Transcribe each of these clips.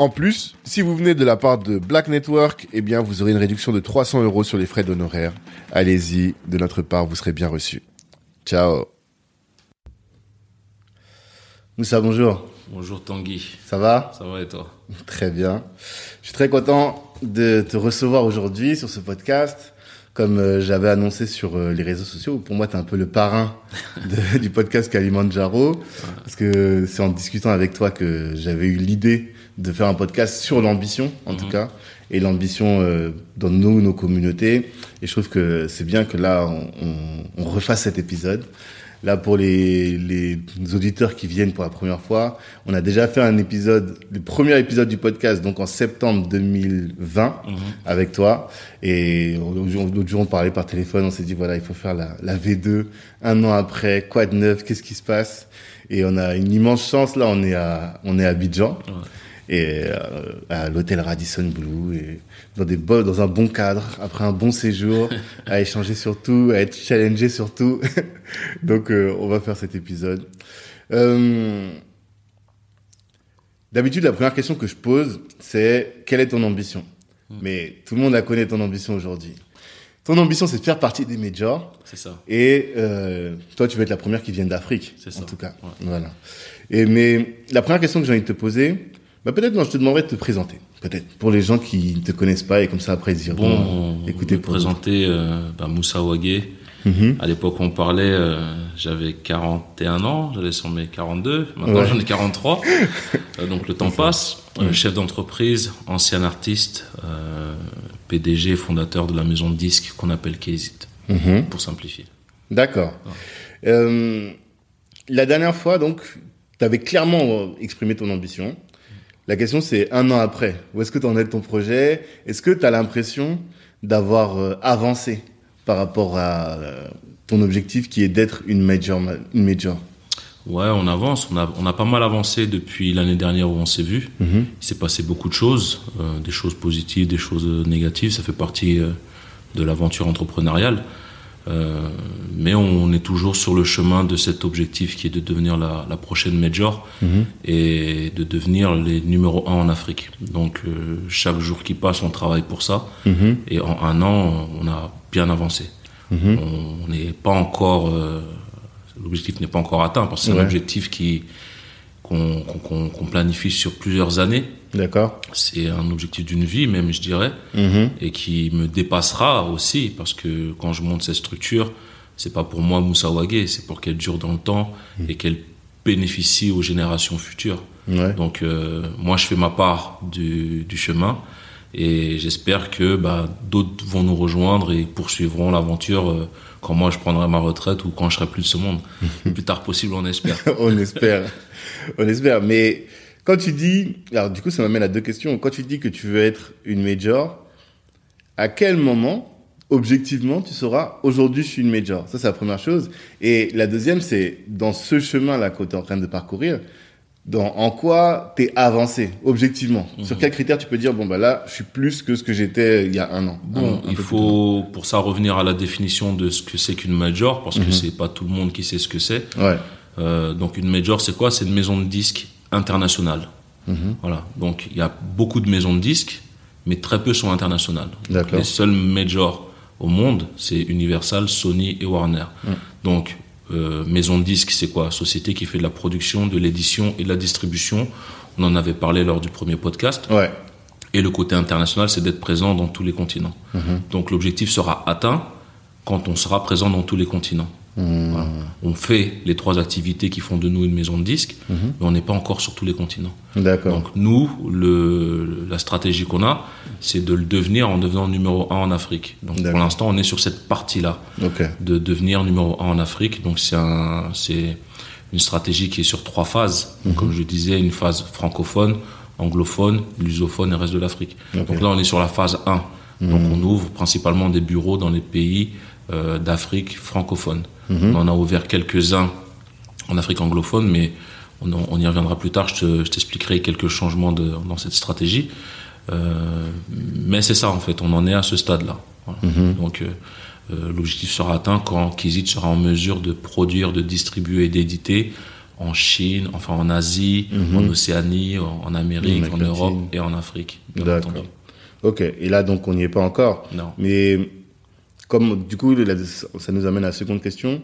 En plus, si vous venez de la part de Black Network, eh bien, vous aurez une réduction de 300 euros sur les frais d'honoraires. Allez-y, de notre part, vous serez bien reçu. Ciao. Moussa, bonjour. Bonjour Tanguy. Ça va? Ça va et toi? Très bien. Je suis très content de te recevoir aujourd'hui sur ce podcast. Comme euh, j'avais annoncé sur euh, les réseaux sociaux, pour moi, tu es un peu le parrain de, du podcast Kalimandjaro. Parce que c'est en discutant avec toi que j'avais eu l'idée de faire un podcast sur l'ambition, en tout cas, et l'ambition euh, dans nos, nos communautés. Et je trouve que c'est bien que là, on, on, on refasse cet épisode. Là, pour les, les auditeurs qui viennent pour la première fois, on a déjà fait un épisode, le premier épisode du podcast, donc en septembre 2020, avec toi. Et l'autre jour, on parlait par téléphone, on s'est dit, voilà, il faut faire la, la V2. Un an après, quoi de neuf, qu'est-ce qui se passe? Et on a une immense chance, là, on est à, on est à Abidjan. Ouais. Et euh, à l'hôtel Radisson Blue, et dans, des bo- dans un bon cadre, après un bon séjour, à échanger sur tout, à être challengé sur tout. Donc, euh, on va faire cet épisode. Euh, D'habitude, la première question que je pose, c'est quelle est ton ambition? Mais tout le monde la connaît, ton ambition aujourd'hui. Ton ambition, c'est de faire partie des majors. C'est ça. Et euh, toi, tu vas être la première qui vienne d'Afrique, C'est ça. en tout cas. Ouais. Voilà. Et mais la première question que j'ai envie de te poser, bah peut-être non, je te demanderais de te présenter, peut-être pour les gens qui ne te connaissent pas et comme ça après ils diront, Bon, écoutez écoutez, pour présenter euh, bah, Moussa Ouagé. Mhm. À l'époque où on parlait, euh, j'avais 41 ans, j'allais sur mes 42. Maintenant, Ouais. j'en ai 43. Euh, donc le temps passe. Euh, chef d'entreprise, ancien artiste, euh, PDG, fondateur de la maison de disques qu'on appelle Kézit, Mhm. pour simplifier. D'accord. Euh, la dernière fois, donc, tu avais clairement euh, exprimé ton ambition. La question, c'est un an après. Où est-ce que tu en es de ton projet? Est-ce que tu as l'impression d'avoir euh, avancé par rapport à euh, ton objectif qui est d'être une major, ma- une major? Ouais, on avance. On a, on a pas mal avancé depuis l'année dernière où on s'est vu. Mhm. Il s'est passé beaucoup de choses, euh, des choses positives, des choses négatives. Ça fait partie euh, de l'aventure entrepreneuriale. Euh, mais on est toujours sur le chemin de cet objectif qui est de devenir la, la prochaine major Mhm. et de devenir les numéro un en Afrique. Donc euh, chaque jour qui passe, on travaille pour ça. Mhm. Et en un an, on a bien avancé. Mhm. On n'est pas encore, euh, l'objectif n'est pas encore atteint parce que c'est Ouais. un objectif qui qu'on qu'on- qu'on planifie sur plusieurs années. D'accord. C'est un objectif d'une vie même, je dirais, Mhm. et qui me dépassera aussi parce que quand je monte cette structure, c'est pas pour moi Moussa c'est pour qu'elle dure dans le temps et qu'elle bénéficie aux générations futures. Ouais. Donc euh, moi je fais ma part du, du chemin et j'espère que bah, d'autres vont nous rejoindre et poursuivront l'aventure euh, quand moi je prendrai ma retraite ou quand je serai plus de ce monde. Le plus tard possible on espère. on espère. On espère. Mais quand tu dis, alors du coup, ça m'amène à deux questions. Quand tu dis que tu veux être une major, à quel moment, objectivement, tu sauras aujourd'hui je suis une major? Ça, c'est la première chose. Et la deuxième, c'est dans ce chemin-là que tu es en train de parcourir, dans, en quoi tu es avancé, objectivement? Sur quels critères tu peux dire, bon, bah là, je suis plus que ce que j'étais il y a un an Un an, Bon, un il faut pour ça revenir à la définition de ce que c'est qu'une major parce que c'est pas tout le monde qui sait ce que c'est. Ouais. Euh, donc une major, c'est quoi? C'est une maison de disques internationale. Mhm. Voilà. Donc il y a beaucoup de maisons de disques, mais très peu sont internationales. Les seuls majors au monde, c'est Universal, Sony et Warner. Donc euh, maison de disque, c'est quoi? Société qui fait de la production, de l'édition et de la distribution. On en avait parlé lors du premier podcast. Ouais. Et le côté international, c'est d'être présent dans tous les continents. Donc l'objectif sera atteint quand on sera présent dans tous les continents. Voilà. On fait les trois activités qui font de nous une maison de disques, mais on n'est pas encore sur tous les continents. Donc nous, le, la stratégie qu'on a, c'est de le devenir en devenant numéro un en Afrique. Donc pour l'instant, on est sur cette partie-là de devenir numéro un en Afrique. Donc c'est un, c'est une stratégie qui est sur trois phases. Donc, Comme je disais, une phase francophone, anglophone, lusophone et reste de l'Afrique. Donc là, on est sur la phase 1. Donc on ouvre principalement des bureaux dans les pays euh, d'Afrique francophone. On en a ouvert quelques-uns en Afrique anglophone, mais on, on y reviendra plus tard. Je te- je t'expliquerai quelques changements de, dans cette stratégie. Euh, mais c'est ça en fait, on en est à ce stade-là. Voilà. Donc euh, euh, l'objectif sera atteint quand Kizit sera en mesure de produire, de distribuer et d'éditer en Chine, enfin en Asie, en Océanie, en, Amérique, en. Europe et en Afrique. D'accord. Ok. Et là, donc, on n'y est pas encore. Non. Mais comme du coup, ça nous amène à la seconde question.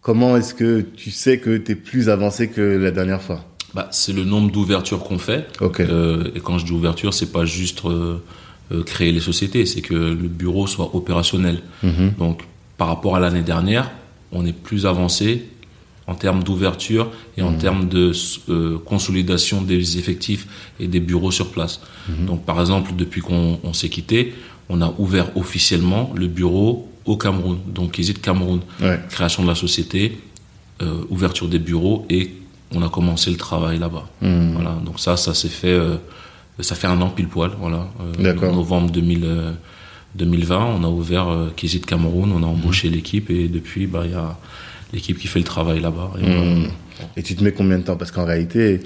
Comment est-ce que tu sais que tu es plus avancé que la dernière fois? Bah, c'est le nombre d'ouvertures qu'on fait. Ok. Euh, et quand je dis ouverture, c'est pas juste euh, euh, créer les sociétés, c'est que le bureau soit opérationnel. Mhm. Donc, par rapport à l'année dernière, on est plus avancé en termes d'ouverture et en termes de euh, consolidation des effectifs et des bureaux sur place. Mhm. Donc, par exemple, depuis qu'on on s'est quitté, on a ouvert officiellement le bureau au Cameroun, donc Kizit Cameroun. Ouais. Création de la société, euh, ouverture des bureaux et on a commencé le travail là-bas. Mhm. Voilà, donc ça, ça s'est fait, euh, ça fait un an pile poil, voilà. En novembre 2000, euh, 2020, on a ouvert Kizit Cameroun, on a embauché l'équipe et depuis, bah, il y a l'équipe qui fait le travail là-bas. Et voilà. Mhm. Et tu te mets combien de temps? Parce qu'en réalité,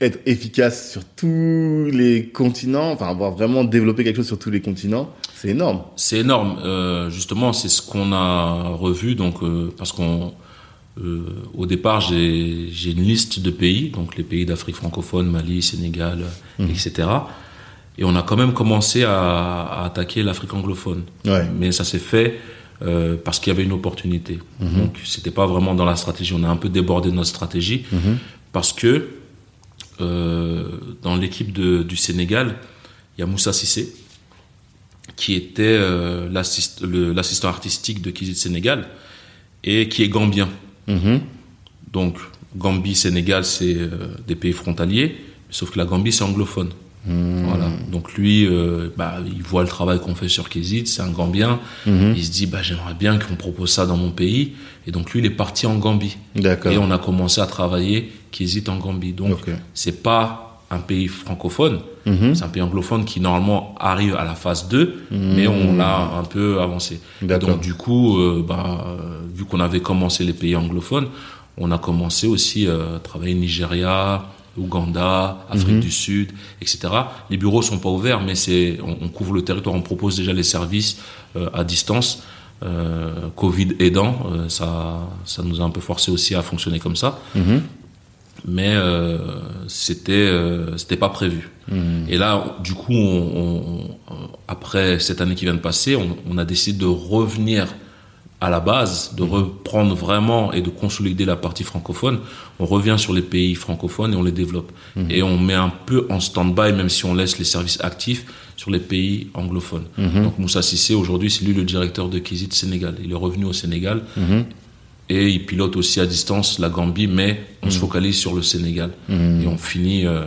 être efficace sur tous les continents, enfin avoir vraiment développé quelque chose sur tous les continents, c'est énorme. C'est énorme. Euh, justement, c'est ce qu'on a revu. Donc, euh, parce qu'on, euh, au départ, j'ai j'ai une liste de pays, donc les pays d'Afrique francophone, Mali, Sénégal, etc. Et on a quand même commencé à, à attaquer l'Afrique anglophone. Ouais. Mais ça s'est fait euh, parce qu'il y avait une opportunité. Donc, c'était pas vraiment dans la stratégie. On a un peu débordé notre stratégie parce que euh, dans l'équipe du Sénégal, il y a Moussa Sissé qui était euh, l'assistant artistique de Kizit Sénégal et qui est gambien. Mhm. Donc Gambie, Sénégal, c'est des pays frontaliers, sauf que la Gambie c'est anglophone. Voilà. Donc lui, euh, bah, il voit le travail qu'on fait sur Kizit, c'est un Gambien. Il se dit, bah, j'aimerais bien qu'on propose ça dans mon pays. Et donc lui, il est parti en Gambie. D'accord. Et on a commencé à travailler Kizit en Gambie. Donc Ok. c'est pas un pays francophone, Mhm. c'est un pays anglophone qui normalement arrive à la phase 2, mais on l'a un peu avancé. Donc du coup, euh, bah, euh, vu qu'on avait commencé les pays anglophones, on a commencé aussi euh, à travailler Nigeria, Ouganda, Afrique du Sud, etc. Les bureaux sont pas ouverts, mais c'est on, on couvre le territoire, on propose déjà les services euh, à distance. Euh, Covid aidant, euh, ça, ça nous a un peu forcé aussi à fonctionner comme ça Mhm. mais c'était c'était pas prévu. Et là, du coup, on, on- après cette année qui vient de passer, on a décidé de revenir à la base, de reprendre vraiment et de consolider la partie francophone. On revient sur les pays francophones et on les développe. Et on met un peu en stand-by, même si on laisse les services actifs, sur les pays anglophones. Donc Moussa Sissé, aujourd'hui, c'est lui le directeur de Kizit Sénégal. Il est revenu au Sénégal Mhm. et il pilote aussi à distance la Gambie, mais on se focalise sur le Sénégal et on finit euh,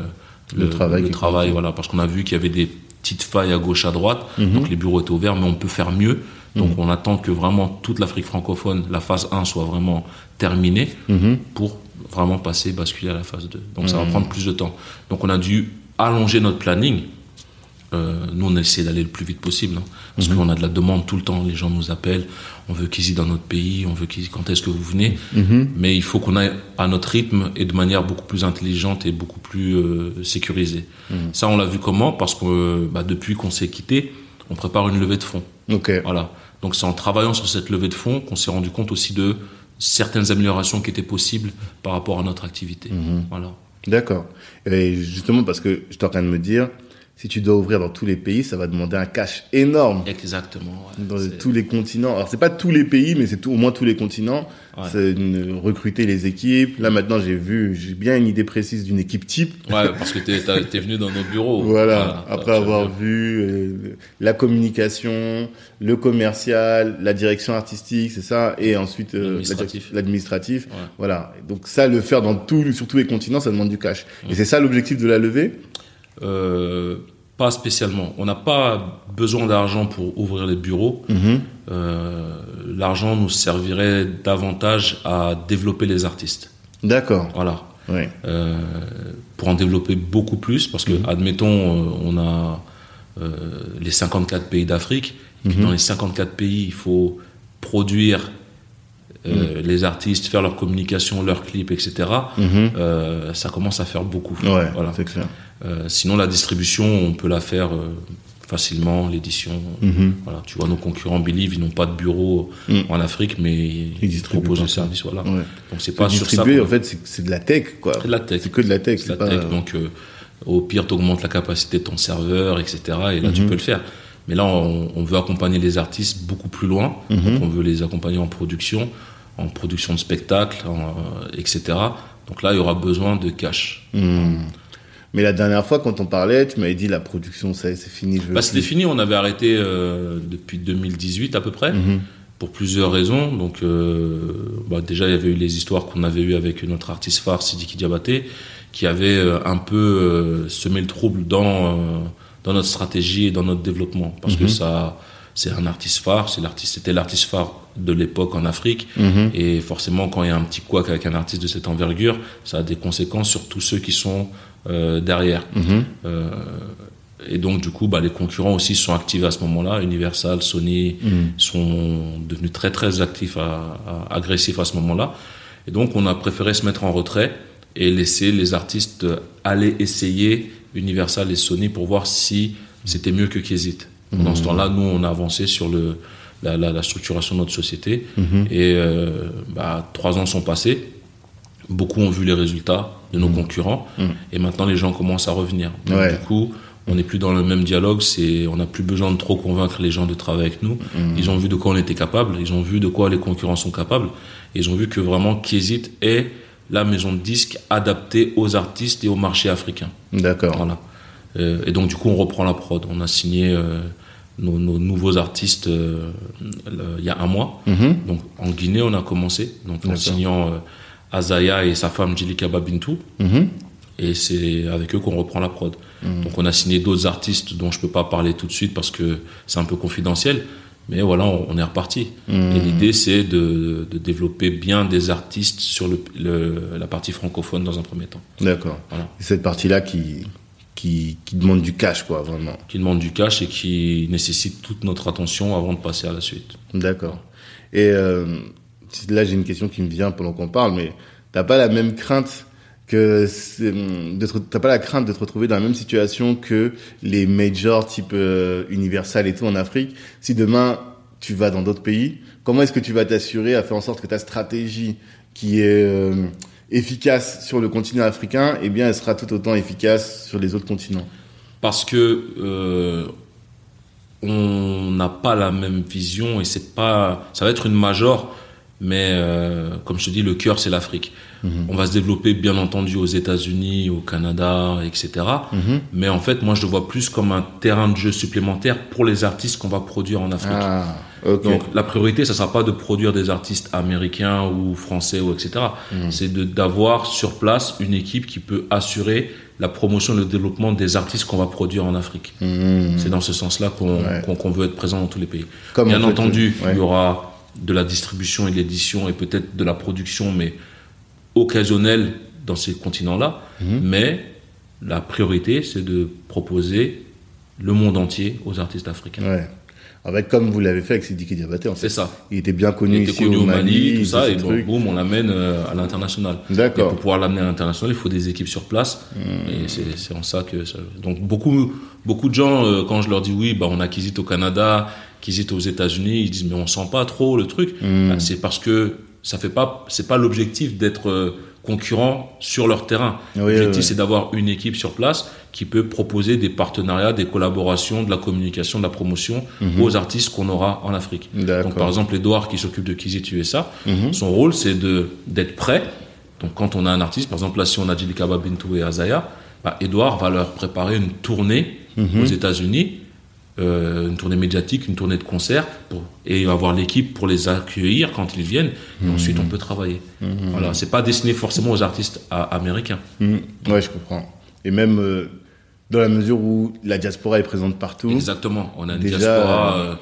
Le le, travail le travail, voilà, parce qu'on a vu qu'il y avait des petites failles à gauche, à droite, donc les bureaux étaient ouverts, mais on peut faire mieux. Donc on attend que vraiment toute l'Afrique francophone, la phase 1 soit vraiment terminée Mhm. pour vraiment passer, basculer à la phase 2. Donc ça va prendre plus de temps. Donc on a dû allonger notre planning. Euh, nous, on essaie d'aller le plus vite possible, hein, parce qu'on a de la demande tout le temps. Les gens nous appellent, on veut qu'ils y dans notre pays, on veut qu'ils quand est-ce que vous venez. Mais il faut qu'on aille à notre rythme et de manière beaucoup plus intelligente et beaucoup plus euh, sécurisée. Ça, on l'a vu comment? Parce que bah, depuis qu'on s'est quitté, on prépare une levée de fonds. Ok. Voilà. Donc c'est en travaillant sur cette levée de fonds qu'on s'est rendu compte aussi de certaines améliorations qui étaient possibles par rapport à notre activité. Voilà. D'accord. Et justement, parce que je suis en train de me dire, si tu dois ouvrir dans tous les pays, ça va demander un cash énorme. Exactement. ouais. Dans tous les continents. Alors, c'est pas tous les pays, mais c'est tout, au moins tous les continents. Ouais. C'est recruter les équipes. Là, maintenant, j'ai vu, j'ai bien une idée précise d'une équipe type. Ouais, parce que t'es, t'es venu dans nos bureaux. Voilà. Après avoir vu. euh, la communication, le commercial, la direction artistique, c'est ça, et ensuite euh, la L'administratif. direc- l'administratif. Ouais. Voilà. Donc ça, le faire dans tout, sur tous les continents, ça demande du cash. Et c'est ça l'objectif de la levée. Euh, pas spécialement. On n'a pas besoin d'argent pour ouvrir les bureaux. Euh, l'argent nous servirait davantage à développer les artistes. D'accord. Voilà. Euh, pour en développer beaucoup plus, parce que, admettons, euh, on a les 54 pays d'Afrique, et puis dans les 54 pays, il faut produire euh, les artistes, faire leur communication, leurs clips, etc. Mhm. Euh, ça commence à faire beaucoup. Ouais, Voilà. c'est clair. Euh, sinon, la distribution, on peut la faire euh, facilement, l'édition. Mhm. Voilà, tu vois, nos concurrents Believe, ils n'ont pas de bureau Mm. en Afrique, mais ils, proposent partout. service. Voilà. Ouais. Donc, c'est pas sur ça. En fait, c'est de la tech, quoi. C'est de la tech. C'est que de la tech. C'est pas. tech. Donc, euh, au pire, tu augmentes la capacité de ton serveur, etc. Et là, tu Mhm. peux le faire. Mais là, on, on veut accompagner les artistes beaucoup plus loin. Mhm. Donc, on veut les accompagner en production, en production de spectacles, en, euh, etc. Donc là, il y aura besoin de cash. Mais la dernière fois, quand on parlait, tu m'avais dit la production, ça, c'est fini. Je Bah, c'était fini, on avait arrêté euh, depuis 2018 à peu près, Mhm. pour plusieurs raisons. Donc, euh, bah, déjà, il y avait eu les histoires qu'on avait eues avec notre artiste phare, Sidiki Diabaté, qui avait euh, un peu euh, semé le trouble dans, dans notre stratégie et dans notre développement. Parce que ça, c'est un artiste phare, c'est l'artiste, c'était l'artiste phare de l'époque en Afrique. Mhm. Et forcément, quand il y a un petit couac avec un artiste de cette envergure, ça a des conséquences sur tous ceux qui sont derrière. Mhm. Euh, et donc, du coup, bah, les concurrents aussi sont actifs à ce moment-là. Universal, Sony sont devenus très, très actifs, agressifs à ce moment-là. Et donc, on a préféré se mettre en retrait et laisser les artistes aller essayer Universal et Sony pour voir si c'était mieux que Kézit. Pendant ce temps-là, nous, on a avancé sur la, structuration de notre société. Et euh, bah, trois ans sont passés. Beaucoup ont vu les résultats de nos concurrents. Mhm. Et maintenant, les gens commencent à revenir. Donc, Ouais. Du coup, on n'est plus dans le même dialogue. C'est, on n'a plus besoin de trop convaincre les gens de travailler avec nous. Ils ont vu de quoi on était capable. Ils ont vu de quoi les concurrents sont capables. Et ils ont vu que vraiment Kézit est la maison de disques adaptée aux artistes et au marché africain. D'accord. Voilà. Euh, et donc, du coup, on reprend la prod. On a signé euh, nos, nos nouveaux artistes euh, le- il y a un mois. Mhm. Donc, en Guinée, on a commencé. Donc, en signant Azaya et sa femme Djilika Babintou. Mhm. Et c'est avec eux qu'on reprend la prod. Mhm. Donc, on a signé d'autres artistes dont je peux pas parler tout de suite parce que c'est un peu confidentiel. Mais voilà, on, on est reparti. Mhm. Et l'idée, c'est de, de développer bien des artistes sur le, le- la partie francophone dans un premier temps. D'accord. Voilà. Cette partie-là qui, qui, qui demande du cash, quoi, vraiment. Qui demande du cash et qui nécessite toute notre attention avant de passer à la suite. D'accord. Et euh, là, j'ai une question qui me vient pendant qu'on parle, mais t'as pas la même crainte que hum, t'as pas la crainte de te retrouver dans la même situation que les majors type euh, Universal et tout en Afrique? Si demain tu vas dans d'autres pays, comment est-ce que tu vas t'assurer à faire en sorte que ta stratégie qui est euh, efficace sur le continent africain, eh bien, elle sera tout autant efficace sur les autres continents? Parce que euh, on n'a pas la même vision et c'est pas. Ça va être une major, mais euh, comme je te dis, le cœur c'est l'Afrique. On va se développer bien entendu aux États-Unis, au Canada, etc. Mhm. Mais en fait, moi je le vois plus comme un terrain de jeu supplémentaire pour les artistes qu'on va produire en Afrique. Ah, ok. Donc la priorité, ça sera pas de produire des artistes américains ou français ou etc. C'est de d'avoir sur place une équipe qui peut assurer la promotion et le développement des artistes qu'on va produire en Afrique. Mhm. C'est dans ce sens-là qu'on Ouais. veut être présent dans tous les pays. Comme Bien entendu, ouais. il y aura de la distribution et de l'édition et peut-être de la production, mais occasionnelle dans ces continents-là. Mhm. Mais la priorité, c'est de proposer le monde entier aux artistes africains. Ouais. Avec comme vous l'avez fait avec Sidiki Diabaté, en fait. C'est ça. Il était bien connu Il était ici connu au Mali, tout ça, et bon, boum, on l'amène euh, à l'international. Et D'accord. pour pouvoir l'amener à l'international, il faut des équipes sur place. Hmm. Et c'est en ça que ça... Donc beaucoup, beaucoup de gens, euh, quand je leur dis oui, bah, on a Kizit au Canada, Kizit aux États-Unis, ils disent mais on sent pas trop le truc. Hmm. Bah, c'est parce que ça fait pas, c'est pas l'objectif d'être euh, concurrents sur leur terrain. Oui, L'objectif, oui, oui. c'est d'avoir une équipe sur place qui peut proposer des partenariats, des collaborations, de la communication, de la promotion aux artistes qu'on aura en Afrique. Mhm. Donc, par exemple, Edouard qui s'occupe de Kizit USA, Mhm. son rôle, c'est de d'être prêt. Donc, quand on a un artiste, par exemple, là, si on a Jilikaba Bintou et Azaya, bah, Edouard va leur préparer une tournée Mhm. aux États-Unis, euh, une tournée médiatique, une tournée de concert, pour, et avoir l'équipe pour les accueillir quand ils viennent. Et ensuite, on peut travailler. Voilà, c'est pas destiné forcément aux artistes à- américains. Mhm. Ouais, je comprends. Et même euh, dans la mesure où la diaspora est présente partout. Exactement. On a une Déjà, diaspora euh,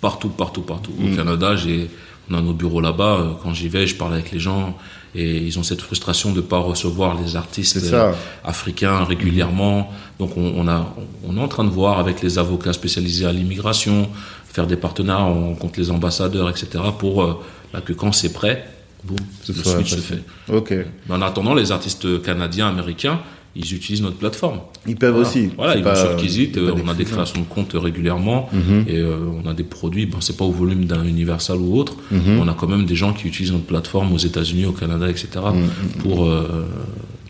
partout, partout, partout. Au Canada, j'ai, on a nos bureaux là-bas. Quand j'y vais, je parle avec les gens et ils ont cette frustration de pas recevoir les artistes euh, africains régulièrement. Donc on, on a, on est en train de voir avec les avocats spécialisés à l'immigration, faire des partenariats, on rencontre les ambassadeurs, etc. pour euh, là, que quand c'est prêt, boum, le switch se fait. Ok. Mais en attendant, les artistes canadiens, américains, ils utilisent notre plateforme. Ils peuvent Voilà. aussi. Voilà, ils vont sur Kizit, euh, pas on a des créations de comptes régulièrement Mhm. et euh, on a des produits, bon, c'est pas au volume d'un Universal ou autre, Mhm. on a quand même des gens qui utilisent notre plateforme aux États-Unis, au Canada, etc. Mhm. pour, euh,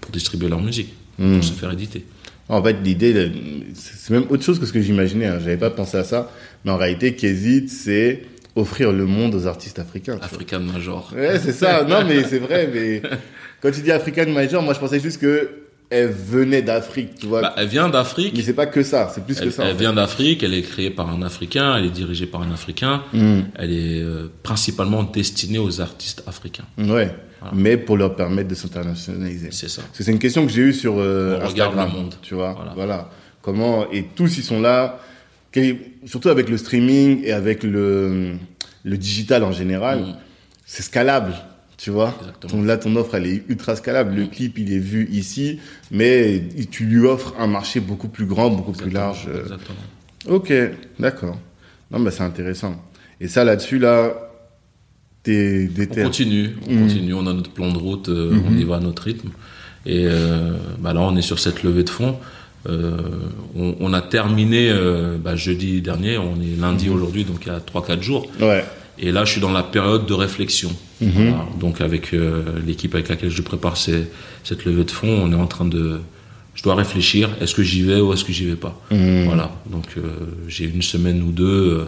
pour distribuer leur musique, pour se faire éditer. En fait, l'idée, c'est même autre chose que ce que j'imaginais. Hein. J'avais pas pensé à ça. Mais en réalité, Kézit, c'est offrir le monde aux artistes africains. African Major. Ouais, c'est ça. Non, mais c'est vrai. Mais quand tu dis African Major, moi, je pensais juste que elle venait d'Afrique, tu vois. Bah, elle vient d'Afrique. mais c'est pas que ça. C'est plus que Elle, ça. en elle fait. vient d'Afrique, elle est créée par un Africain, elle est dirigée par un Africain, Mhm. elle est euh, principalement destinée aux artistes africains. Ouais. Voilà. Mais pour leur permettre de s'internationaliser. C'est ça. C'est une question que j'ai eue sur euh, On regarde Instagram, le monde. tu vois. Voilà. Voilà. Comment et tous ils sont là, surtout avec le streaming et avec le le digital en général, Mhm. c'est scalable, tu vois. Ton, là, ton offre elle est ultra scalable. Le clip il est vu ici, mais tu lui offres un marché beaucoup plus grand, beaucoup plus large. Exactement. Ok, d'accord. Non, bah c'est intéressant. Et ça là-dessus là, t'es On déter. continue, on Mhm. continue, on a notre plan de route, euh, on y va à notre rythme. Et euh, bah là, on est sur cette levée de fonds. Euh, on, on a terminé bah, jeudi dernier, on est lundi aujourd'hui, donc il y a 3-4 jours. Ouais. Et là, je suis dans la période de réflexion. Voilà. Donc avec euh, l'équipe avec laquelle je prépare ces- cette levée de fonds, on est en train de... Je dois réfléchir, est-ce que j'y vais ou est-ce que j'y vais pas Mhm. Voilà, donc euh, j'ai une semaine ou deux euh,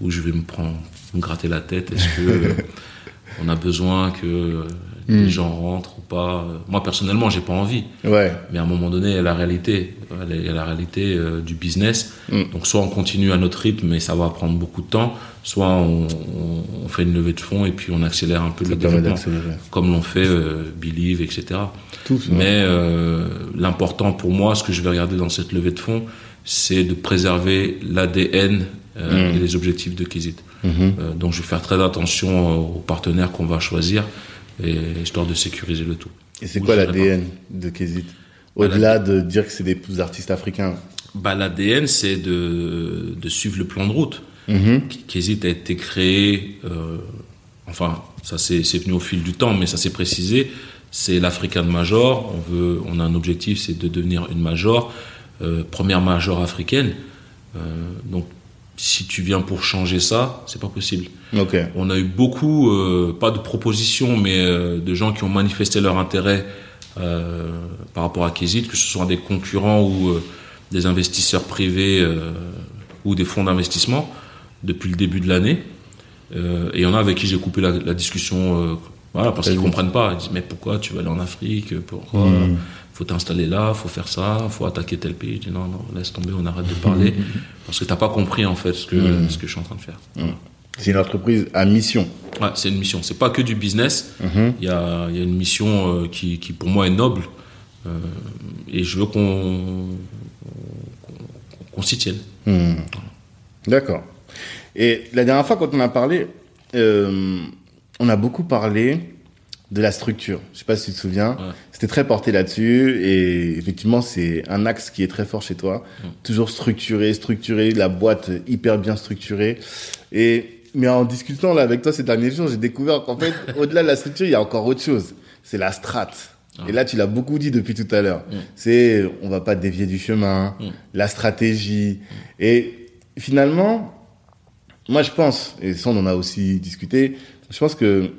où je vais me prendre, me gratter la tête. Est-ce que on a besoin que euh, les gens rentrent ou pas Moi personnellement, j'ai pas envie. Ouais. Mais à un moment donné, il y a la réalité, il y a la réalité euh, du business. Mm. Donc soit on continue à notre rythme, mais ça va prendre beaucoup de temps, soit on, on- on fait une levée de fonds et puis on accélère un peu Ça le développement, comme l'ont fait euh, Believe, etc. Tout. ça. Mais euh, l'important pour moi, ce que je vais regarder dans cette levée de fonds, c'est de préserver l'ADN euh, Mm. et les objectifs de Kizit. Mhm. Euh, donc je vais faire très attention euh, aux partenaires qu'on va choisir, et, histoire de sécuriser le tout. Et c'est quoi l'ADN de Kézit Au-delà de dire que c'est des artistes africains. Bah, L'ADN, c'est de, de suivre le plan de route. Mhm. Kézit a été créé, euh, enfin, ça c'est venu au fil du temps, mais ça s'est précisé. C'est l'African Major. On veut, on a un objectif, c'est de devenir une major, euh, première major africaine. Euh, donc, si tu viens pour changer ça, c'est pas possible. On a eu beaucoup, euh, pas de propositions, mais euh, de gens qui ont manifesté leur intérêt euh, par rapport à Kézit, que ce soit des concurrents ou des investisseurs privés ou des fonds d'investissement depuis le début de l'année. Et il y en a avec qui j'ai coupé la, la discussion, voilà, parce qu'ils Vas-y. comprennent pas. Ils disent mais pourquoi tu vas aller en Afrique Pourquoi Mhm. Faut t'installer là Faut faire ça Faut attaquer tel pays Je dis non, non, laisse tomber, on arrête de parler parce que t'as pas compris en fait ce que Mhm. ce que je suis en train de faire. C'est une entreprise à mission. Ouais, c'est une mission. C'est pas que du business. Mhm. Il y a, y a une mission euh, qui, qui, pour moi, est noble. Euh, et je veux qu'on qu'on s'y tienne. D'accord. Et la dernière fois, quand on a parlé, euh, on a beaucoup parlé de la structure. Je sais pas si tu te souviens. Ouais. C'était très porté là-dessus et effectivement, c'est un axe qui est très fort chez toi. Mm. Toujours structuré, structuré, la boîte hyper bien structurée. Et mais en discutant là avec toi ces derniers jours, j'ai découvert qu'en fait, au-delà de la structure, il y a encore autre chose. C'est la strate. Ah. Et là, tu l'as beaucoup dit depuis tout à l'heure. Mm. C'est on va pas dévier du chemin, Mm. la stratégie. Et finalement, moi je pense, et ça on en a aussi discuté, je pense que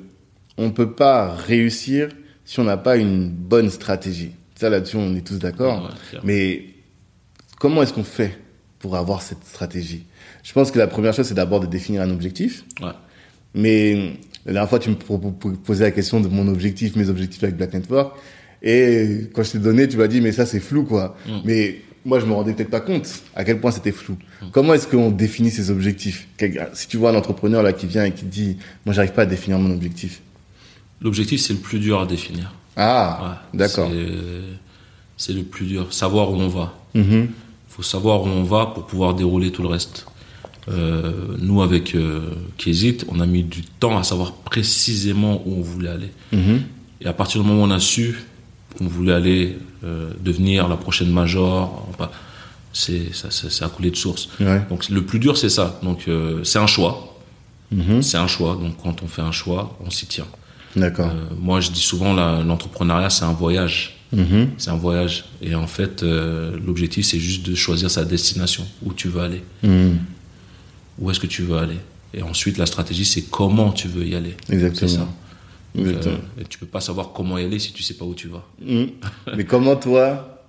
on peut pas réussir si on n'a pas une bonne stratégie. Ça, là-dessus, on est tous d'accord. Ouais. Mais comment est-ce qu'on fait pour avoir cette stratégie? Je pense que la première chose, c'est d'abord de définir un objectif. Ouais. Mais la dernière fois, tu me posais la question de mon objectif, mes objectifs avec Black Network. Et quand je t'ai donné, tu m'as dit, mais ça, c'est flou, quoi. Mm. Mais moi, je me rendais peut-être pas compte à quel point c'était flou. Comment est-ce qu'on définit ses objectifs? Si tu vois un entrepreneur là qui vient et qui dit, moi, j'arrive pas à définir mon objectif. L'objectif, c'est le plus dur à définir. Ah, Ouais, d'accord. c'est- le plus dur. Savoir où on va. Mhm. Il faut savoir où on va pour pouvoir dérouler tout le reste. Euh, nous, avec euh, Kézit, on a mis du temps à savoir précisément où on voulait aller. Mhm. Et à partir du moment où on a su qu'on voulait aller euh, devenir la prochaine major, c'est ça, ça, ça a coulé de source. Ouais. Donc le plus dur, c'est ça. Donc euh, c'est un choix. Mhm. C'est un choix. Donc quand on fait un choix, on s'y tient. D'accord. Euh, moi, je dis souvent, l'entrepreneuriat, c'est un voyage. Mhm. C'est un voyage. Et en fait, euh, l'objectif, c'est juste de choisir sa destination, où tu veux aller, Mhm. où est-ce que tu veux aller? Et ensuite, la stratégie, c'est comment tu veux y aller. Exactement. C'est ça. Exactement. euh, et tu peux pas savoir comment y aller si tu sais pas où tu vas. Mhm. Mais comment toi,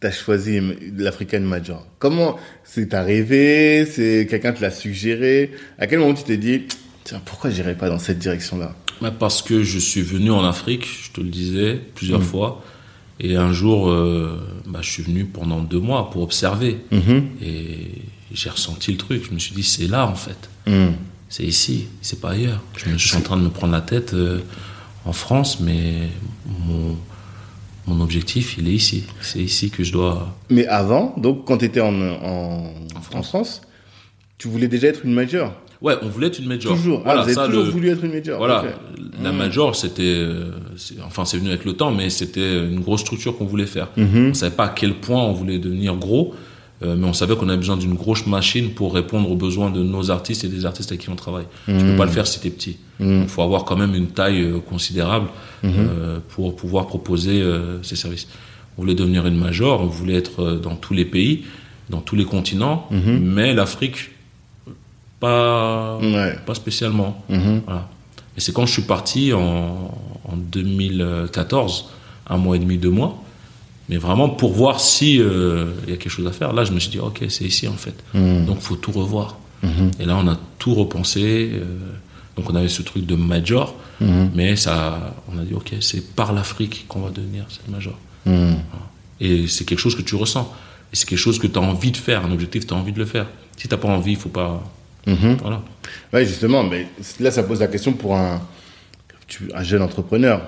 t'as choisi l'African Major? Comment c'est arrivé? C'est quelqu'un te l'a suggéré? À quel moment tu t'es dit, tiens, pourquoi j'irais pas dans cette direction-là? Parce que je suis venu en Afrique, je te le disais plusieurs Mm. fois. Et un jour, euh, bah, je suis venu pendant deux mois pour observer. Mhm. Et j'ai ressenti le truc. Je me suis dit, c'est là en fait. Mhm. C'est ici, c'est pas ailleurs. Je, suis en train de me prendre la tête euh, en France, mais mon, mon objectif, il est ici. C'est ici que je dois. Mais avant, donc quand tu étais en, en, en France. France. tu voulais déjà être une major Ouais, on voulait être une major. Toujours. Voilà, ah, vous avez ça, toujours le- voulu être une major. Voilà, la major, c'était, euh, enfin, c'est venu avec le temps, mais c'était une grosse structure qu'on voulait faire. Mhm. On savait pas à quel point on voulait devenir gros, euh, mais on savait qu'on avait besoin d'une grosse machine pour répondre aux besoins de nos artistes et des artistes avec qui on travaille. Tu peux pas le faire si t'es petit. Mhm. Il faut avoir quand même une taille euh, considérable euh, pour pouvoir proposer ces services. On voulait devenir une major, on voulait être dans tous les pays, dans tous les continents, Mhm. mais l'Afrique, pas, Ouais. pas spécialement. Mhm. Voilà. Et c'est quand je suis parti en, en 2014, un mois et demi, deux mois, mais vraiment pour voir si euh, il y a quelque chose à faire. Là, je me suis dit, ok, c'est ici en fait. Mhm. Donc, faut tout revoir. Mhm. Et là, on a tout repensé. euh, donc, on avait ce truc de major, Mhm. mais ça, on a dit, ok, c'est par l'Afrique qu'on va devenir cette major. Et c'est quelque chose que tu ressens. Et c'est quelque chose que tu as envie de faire. Un objectif, tu as envie de le faire. Si tu n'as pas envie, il faut pas. Voilà. Ouais, justement, mais là, ça pose la question pour un, un jeune entrepreneur,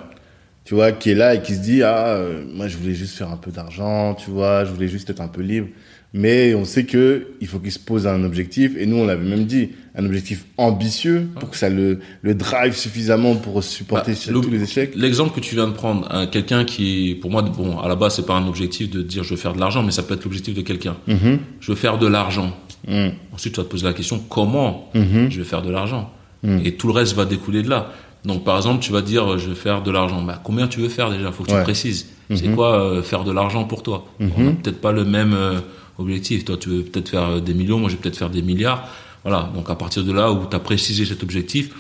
tu vois, qui est là et qui se dit, ah, euh, moi, je voulais juste faire un peu d'argent, tu vois, je voulais juste être un peu libre. Mais on sait que il faut qu'il se pose un objectif, et nous, on l'avait même dit, un objectif ambitieux pour que ça le, le drive suffisamment pour supporter Bah, le- tous les échecs. L'exemple que tu viens de prendre, hein, quelqu'un qui, pour moi, bon, à la base, c'est pas un objectif de dire je veux faire de l'argent, mais ça peut être l'objectif de quelqu'un. Mhm. Je veux faire de l'argent. Mhm. Ensuite, tu vas te poser la question comment Mhm. je vais faire de l'argent Mhm. Et tout le reste va découler de là. Donc, par exemple, tu vas dire je veux faire de l'argent. Bah, combien tu veux faire déjà? Faut que tu précises. C'est Mhm. quoi euh, faire de l'argent pour toi? Mhm. On n'a peut-être pas le même euh, objectif. Toi, tu veux peut-être faire euh, des millions, moi, je vais peut-être faire des milliards. Voilà. Donc, à partir de là où tu as précisé cet objectif,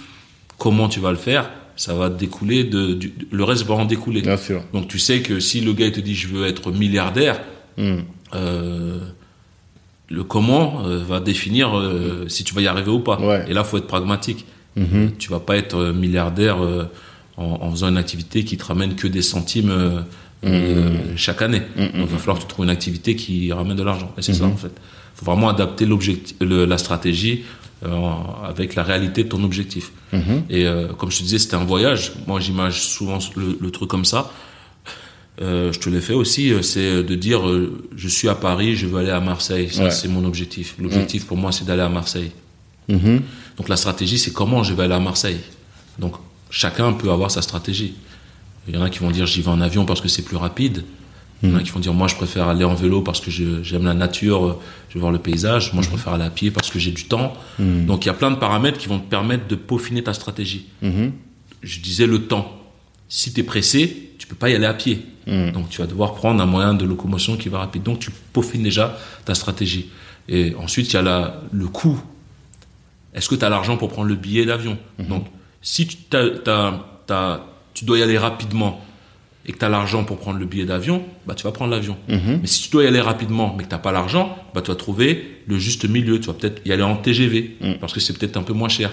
comment tu vas le faire Ça va découler de, du- le reste va en découler. Bien sûr. Donc tu sais que si le gars il te dit je veux être milliardaire, Mhm. euh, le comment euh, va définir euh, si tu vas y arriver ou pas. Ouais. Et là, faut être pragmatique. Mhm. Tu vas pas être euh, milliardaire euh, en, en faisant une activité qui te ramène que des centimes euh, chaque année. Donc il va falloir que tu trouves une activité qui ramène de l'argent. Et c'est ça en fait. faut vraiment adapter l'objectif, la stratégie avec la réalité de ton objectif. Mhm. Et comme je te disais, c'était un voyage. Moi, j'imagine souvent le, le truc comme ça. Euh, je te l'ai fait aussi, euh, c'est de dire euh, je suis à Paris, je veux aller à Marseille. Ça, Ouais. c'est mon objectif. L'objectif pour moi, c'est d'aller à Marseille. Mhm. Donc la stratégie, c'est comment je vais aller à Marseille. Donc chacun peut avoir sa stratégie. Il y en a qui vont dire j'y vais en avion parce que c'est plus rapide. Il y en a qui vont dire moi je préfère aller en vélo parce que j'aime la nature, euh, je veux voir le paysage. Moi je préfère aller à pied parce que j'ai du temps. Donc il y a plein de paramètres qui vont te permettre de peaufiner ta stratégie. Mhm. Je disais le temps. Si tu es pressé, tu peux pas y aller à pied. Mhm. Donc tu vas devoir prendre un moyen de locomotion qui va rapide. Donc tu peaufines déjà ta stratégie. Et ensuite il y a la, le coût. Est-ce que tu as l'argent pour prendre le billet d'avion? Donc si tu, t'as- tu dois y aller rapidement, et que tu as l'argent pour prendre le billet d'avion, bah, tu vas prendre l'avion. Mais si tu dois y aller rapidement, mais que tu n'as pas l'argent, bah, tu vas trouver le juste milieu. Tu vas peut-être y aller en TGV, parce que c'est peut-être un peu moins cher.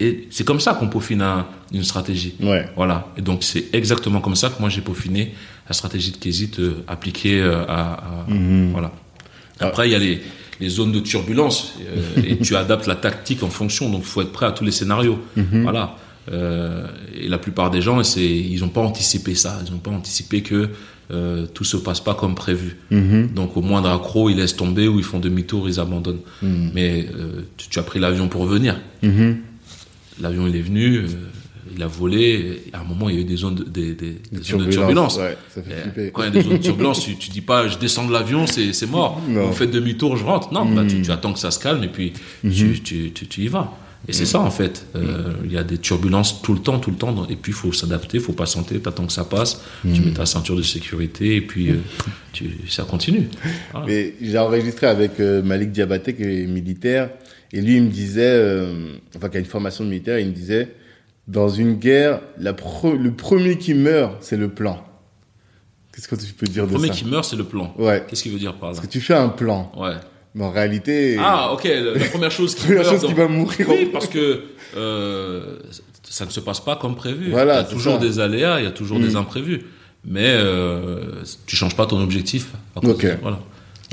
Et c'est comme ça qu'on peaufine un- une stratégie. Ouais. Voilà. Et donc, c'est exactement comme ça que moi, j'ai peaufiné la stratégie de Kézit euh, appliquée euh, à... à- Voilà. Après, il y a les, les zones de turbulence euh, et tu adaptes la tactique en fonction. Donc, il faut être prêt à tous les scénarios. Voilà. Euh, et la plupart des gens, c'est, ils n'ont pas anticipé ça. Ils n'ont pas anticipé que euh, tout se passe pas comme prévu. Donc, au moindre accro, ils laissent tomber ou ils font demi-tour, ils abandonnent. Mais tu, tu as pris l'avion pour venir. L'avion, il est venu, il a volé. Et à un moment, il y a eu des zones de, des, des- des zones de turbulence. Ouais, ça fait Euh. Quand il y a des zones de turbulence, tu, tu dis pas je descends de l'avion, c'est, mort. Non. On fait demi-tour, je rentre. Non, bah, tu, tu attends que ça se calme et puis tu, tu, y vas. Et c'est ça en fait. Euh, Il y a des turbulences tout le temps, tout le temps. Et puis il faut s'adapter, il faut patienter, t'attends que ça passe. Tu mets ta ceinture de sécurité et puis euh, ça continue. Voilà. Mais j'ai enregistré avec euh, Malik Diabaté, qui est militaire, et lui, il me disait, enfin, qui a une formation militaire, il me disait, dans une guerre, la pre- le premier qui meurt, c'est le plan. Qu'est-ce que tu peux dire Le de premier ça qui meurt, c'est le plan. Ouais. Qu'est-ce qu'il veut dire par là Parce que tu fais un plan, Ouais. mais en réalité, Ah, ok. le- La première chose qui la première meurt chose qui va mourir. Oui, parce que euh, ça ne se passe pas comme prévu. Voilà, il y a toujours ça. des aléas, il y a toujours des imprévus. Mais euh, tu changes pas ton objectif. Ok. de- voilà,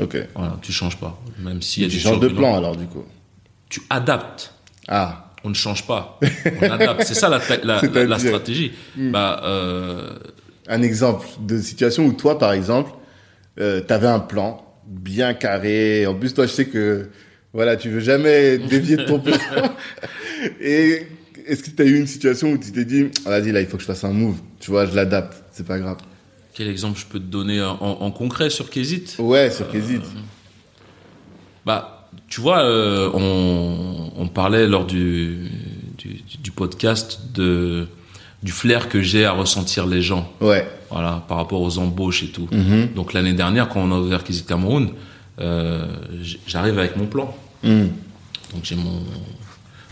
Ok. voilà, tu changes pas. Même a Tu changes de plan alors, du coup. Tu adaptes. Ah. On ne change pas. On adapte. C'est ça la, ta- la, la- la C'est-à-dire stratégie. Bah, euh, Un exemple de situation où toi, par exemple, euh, t'avais un plan bien carré. En plus, toi, je sais que voilà, tu veux jamais dévier de ton plan. Et est-ce que tu as eu une situation où tu t'es dit, ah, vas-y, là, il faut que je fasse un move. Tu vois, je l'adapte. C'est pas grave. quel exemple je peux te donner en, en concret sur Kézit Ouais, sur Kézit. Bah, tu vois, euh, on, on parlait lors du, du, du podcast de, du flair que j'ai à ressentir les gens, Ouais. voilà, par rapport aux embauches et tout. Mhm. Donc l'année dernière, quand on a ouvert Kizit Cameroun, euh, j'arrive avec mon plan. Mhm. Donc j'ai mon,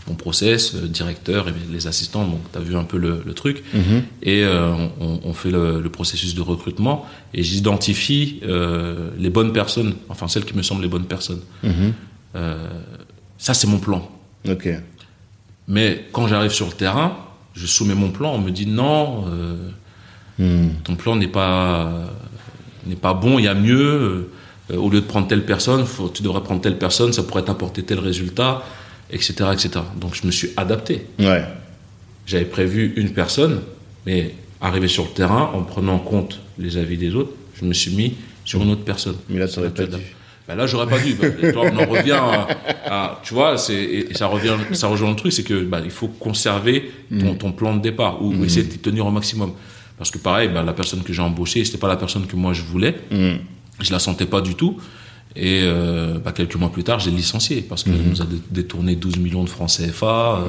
mon process, euh, directeur et les assistants, donc tu as vu un peu le, le truc. Mhm. Et euh, on, on fait le, le processus de recrutement et j'identifie euh, les bonnes personnes, enfin celles qui me semblent les bonnes personnes. Euh, ça, c'est mon plan. Ok. Mais quand j'arrive sur le terrain, je soumets mon plan, on me dit non, euh, Mhm. ton plan n'est pas n'est pas bon, il y a mieux. Euh, au lieu de prendre telle personne, faut, tu devrais prendre telle personne, ça pourrait t'apporter tel résultat, etc., etc. Donc je me suis adapté. Ouais. J'avais prévu une personne, mais arrivé sur le terrain, en prenant en compte les avis des autres, je me suis mis sur une autre personne. Mais là, tu aurais pas dû. Ben là, j'aurais pas dû. Ben, on en revient à, à- tu vois, c'est, et ça revient, ça rejoint le truc, c'est que, ben, il faut conserver ton, ton plan de départ ou, ou essayer de t'y tenir au maximum. Parce que pareil, ben, la personne que j'ai embauchée, c'était pas la personne que moi je voulais. Mhm. Je la sentais pas du tout. Et euh, bah, quelques mois plus tard, j'ai licencié parce qu'elle nous a dé- détourné 12 millions de francs CFA,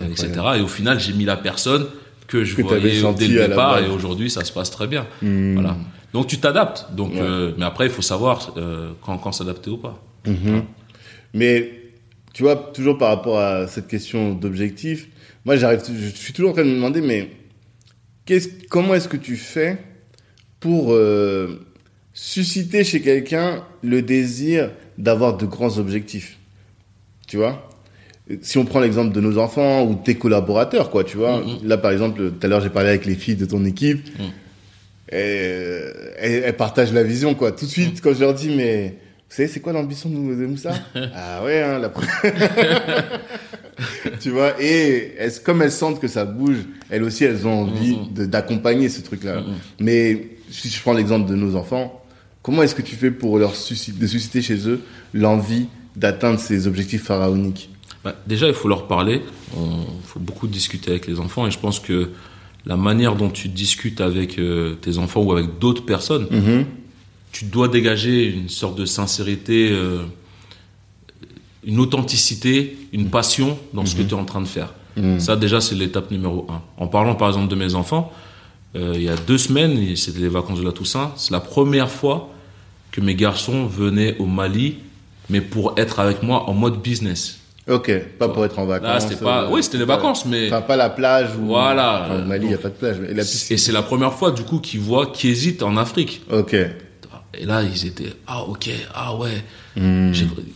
euh, etc. Et au final, j'ai mis la personne que je Que voyais dès le départ et aujourd'hui, ça se passe très bien. Voilà. Donc tu t'adaptes. Donc, Ouais. euh, mais après, il faut savoir euh, quand, quand s'adapter ou pas. Mais tu vois, toujours par rapport à cette question d'objectif, moi j'arrive, je suis toujours en train de me demander, mais comment est-ce que tu fais pour euh, susciter chez quelqu'un le désir d'avoir de grands objectifs? Tu vois? Si on prend l'exemple de nos enfants ou de tes collaborateurs, quoi, tu vois? Là, par exemple, tout à l'heure, j'ai parlé avec les filles de ton équipe. Mhm. Euh, elles, elles partagent la vision, quoi. Tout de suite, quand je leur dis, mais vous savez, c'est quoi l'ambition de, Moussa? Ah ouais, hein, la première. tu vois, et elles, comme elles sentent que ça bouge, elles aussi, elles ont envie Mhm. de- d'accompagner ce truc-là. Mhm. Mais si je prends l'exemple de nos enfants, comment est-ce que tu fais pour leur susciter, de susciter chez eux l'envie d'atteindre ces objectifs pharaoniques? Bah, déjà, il faut leur parler. Il faut beaucoup discuter avec les enfants. Et je pense que la manière dont tu discutes avec euh, tes enfants ou avec d'autres personnes, Mhm. tu dois dégager une sorte de sincérité, euh, une authenticité, une passion dans ce que tu es en train de faire. Mhm. Ça, déjà, c'est l'étape numéro un. En parlant, par exemple, de mes enfants, euh, il y a deux semaines, c'était les vacances de la Toussaint, c'est la première fois que mes garçons venaient au Mali, mais pour être avec moi en mode business. Ok, pas pour être en vacances. Là, c'était pas. euh, oui, c'était les vacances, mais. Enfin, pas la plage ou. Voilà. Enfin, au Mali, il n'y a pas de plage. Mais la piscine. Et c'est la première fois, du coup, qu'ils voient qu'ils hésitent en Afrique. Ok. Et là, ils étaient, ah, ok, ah, ouais. Hmm.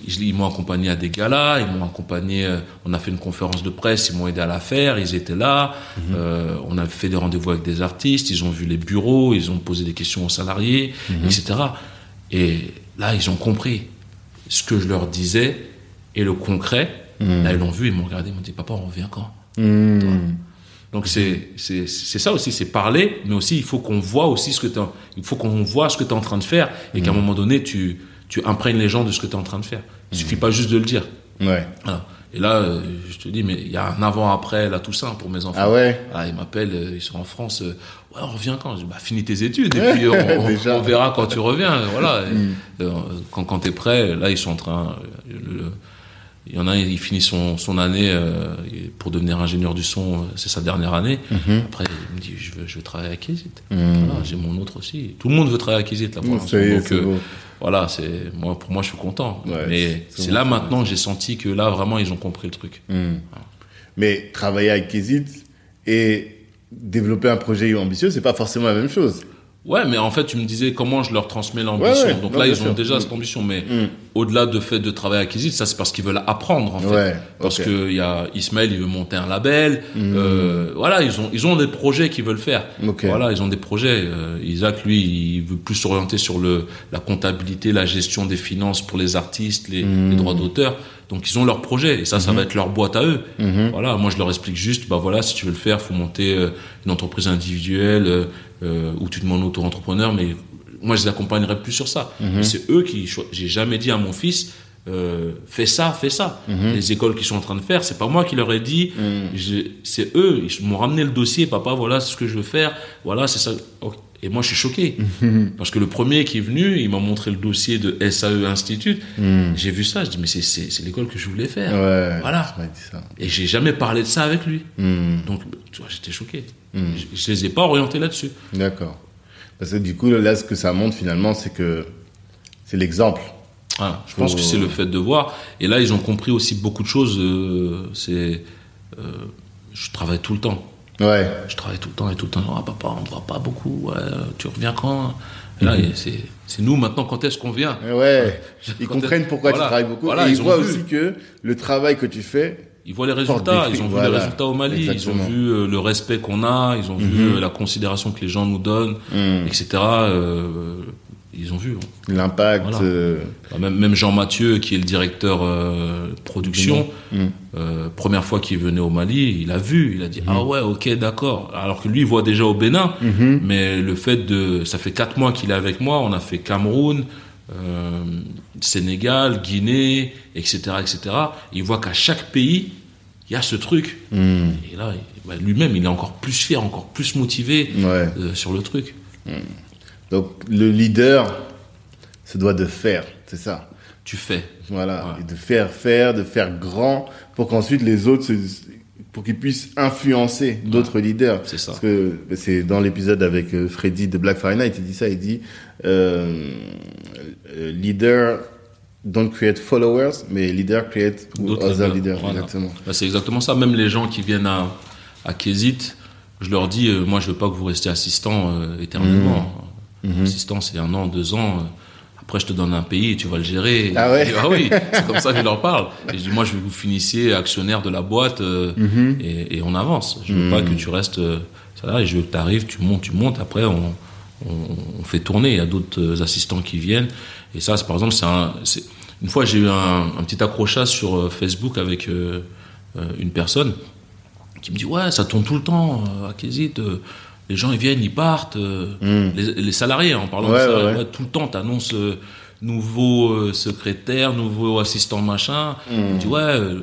Ils m'ont accompagné à des galas, ils m'ont accompagné, euh, on a fait une conférence de presse, ils m'ont aidé à la faire, ils étaient là, Mhm. euh, on a fait des rendez-vous avec des artistes, ils ont vu les bureaux, ils ont posé des questions aux salariés, Mhm. etc. Et là, ils ont compris ce que je leur disais et le concret. Mhm. Là, ils l'ont vu, ils m'ont regardé, ils m'ont dit, papa, on revient quand Hmm. donc c'est ça aussi, c'est parler, mais aussi il faut qu'on voit aussi ce que tu il faut qu'on voit ce que tu es en train de faire et qu'à un moment donné tu tu imprègnes les gens de ce que tu es en train de faire. Il suffit pas juste de le dire. Ouais. Voilà. Et là, euh, je te dis, mais il y a un avant après la Toussaint pour mes enfants. Ah ouais? Ah, ils m'appellent, euh, ils sont en France. euh, ouais, on revient quand Je dis, bah, finis tes études et puis on, verra quand tu reviens. Voilà. Et, quand quand t'es prêt, là, ils sont en train. le- il y en a un, il finit son, son année euh, pour devenir ingénieur du son. euh, C'est sa dernière année. Après, il me dit, je veux, je veux travailler à Kizit. Voilà, j'ai mon autre aussi. Tout le monde veut travailler à Kizit là pour l'instant. Donc, euh, voilà, c'est moi pour moi je suis content. Ouais, Mais c'est bon, là maintenant j'ai senti que là vraiment ils ont compris le truc. Hmm. Mais travailler avec Kizit et développer un projet ambitieux, c'est pas forcément la même chose. Ouais, mais en fait, tu me disais comment je leur transmets l'ambition. Ouais, ouais, Donc non, là, ils ont déjà Mm. cette ambition. Mais Mm. au-delà de fait de travailler à Kizit, ça c'est parce qu'ils veulent apprendre en fait. Ouais, Parce ok. que il y a Ismaël, il veut monter un label. Euh, voilà, ils ont ils ont des projets qu'ils veulent faire. Ok. Voilà, ils ont des projets. Euh, Isaac, lui, il veut plus s'orienter sur le la comptabilité, la gestion des finances pour les artistes, les, les droits d'auteur. Donc ils ont leur projet et ça, ça va être leur boîte à eux. Voilà, moi je leur explique juste, bah voilà, si tu veux le faire, faut monter euh, une entreprise individuelle euh, euh, ou tu demandes auto-entrepreneur, mais moi je les accompagnerai plus sur ça. Mais c'est eux qui, j'ai jamais dit à mon fils, euh, fais ça, fais ça. Les écoles qu'ils sont en train de faire, c'est pas moi qui leur ai dit, c'est eux, ils m'ont ramené le dossier, papa, voilà ce que je veux faire, voilà, c'est ça. Et moi je suis choqué. Parce que le premier qui est venu, il m'a montré le dossier de SAE Institute. J'ai vu ça, je dis, mais c'est, l'école que je voulais faire. Ouais. Voilà. ça. Et j'ai jamais parlé de ça avec lui. Hmm. Donc, tu vois, j'étais choqué. Je, je les ai pas orientés là-dessus. D'accord. Parce que du coup, là, ce que ça montre finalement, c'est que c'est l'exemple. Voilà. Je pense que c'est le fait de voir. Et là, ils ont compris aussi beaucoup de choses. euh, c'est, euh, je travaille tout le temps. Ouais. Je travaille tout le temps et tout le temps. Ah, papa, on ne voit pas beaucoup. Ouais, tu reviens quand Et là, c'est, c'est nous maintenant. Quand est-ce qu'on vient Ouais. Ils comprennent pourquoi voilà. tu travailles beaucoup. Voilà, et ils, voient vu. aussi que le travail que tu fais, Ils voient les résultats, ils ont vu les résultats au Mali, Exactement. ils ont vu euh, le respect qu'on a, ils ont vu euh, la considération que les gens nous donnent, Mhm. etc. euh, ils ont vu. hein. l'impact. Voilà. euh, Bah, Même, même Jean Mathieu, qui est le directeur euh, production, Mhm. euh, première fois qu'il venait au Mali, il a vu, il a dit ah ouais ok d'accord. Alors que lui il voit déjà au Bénin, Mhm. mais le fait de, ça fait quatre mois qu'il est avec moi, on a fait Cameroun, Sénégal, Guinée, etc etc. Il voit qu'à chaque pays il y a ce truc. hmm, Et là bah, lui-même il est encore plus fier, encore plus motivé Ouais. sur le truc. Donc le leader se doit de faire, c'est ça. Tu fais. Voilà, Ouais. et de faire faire, de faire grand, pour qu'ensuite les autres, se- pour qu'ils puissent influencer d'autres leaders. C'est ça. Parce que c'est dans l'épisode avec euh, Freddy de Black Friday Night, il dit ça, il dit euh, euh, leader don't create followers, mais leader create other leaders, leaders. voilà. Exactement. Bah, c'est exactement ça. Même les gens qui viennent à, à Kézit, je leur dis, euh, moi, je veux pas que vous restiez assistant euh, éternellement. Mhm. Assistant, c'est un an, deux ans. euh, après, je te donne un pays et tu vas le gérer. Ah ouais Et- ah oui, c'est comme ça que je leur parle. Et je dis, moi, je veux que vous finissiez actionnaire de la boîte euh, Mhm. et, et on avance. Je veux pas que tu restes euh, salarié. Je veux que tu arrives, tu montes, tu montes. Après, on, on, on fait tourner. Il y a d'autres euh, assistants qui viennent. Et ça, par exemple, c'est un. Une fois, j'ai eu un, un petit accrochage sur Facebook avec euh, une personne qui me dit Ouais, ça tourne tout le temps à Kézit. Euh, les gens, ils viennent, ils partent. euh, les, les salariés, en parlant Hmm. Ouais, de salariés, ouais, ouais. ouais, tout le temps, tu annonces nouveau euh, secrétaire, nouveau assistant machin. Hmm. Il dit Ouais, euh,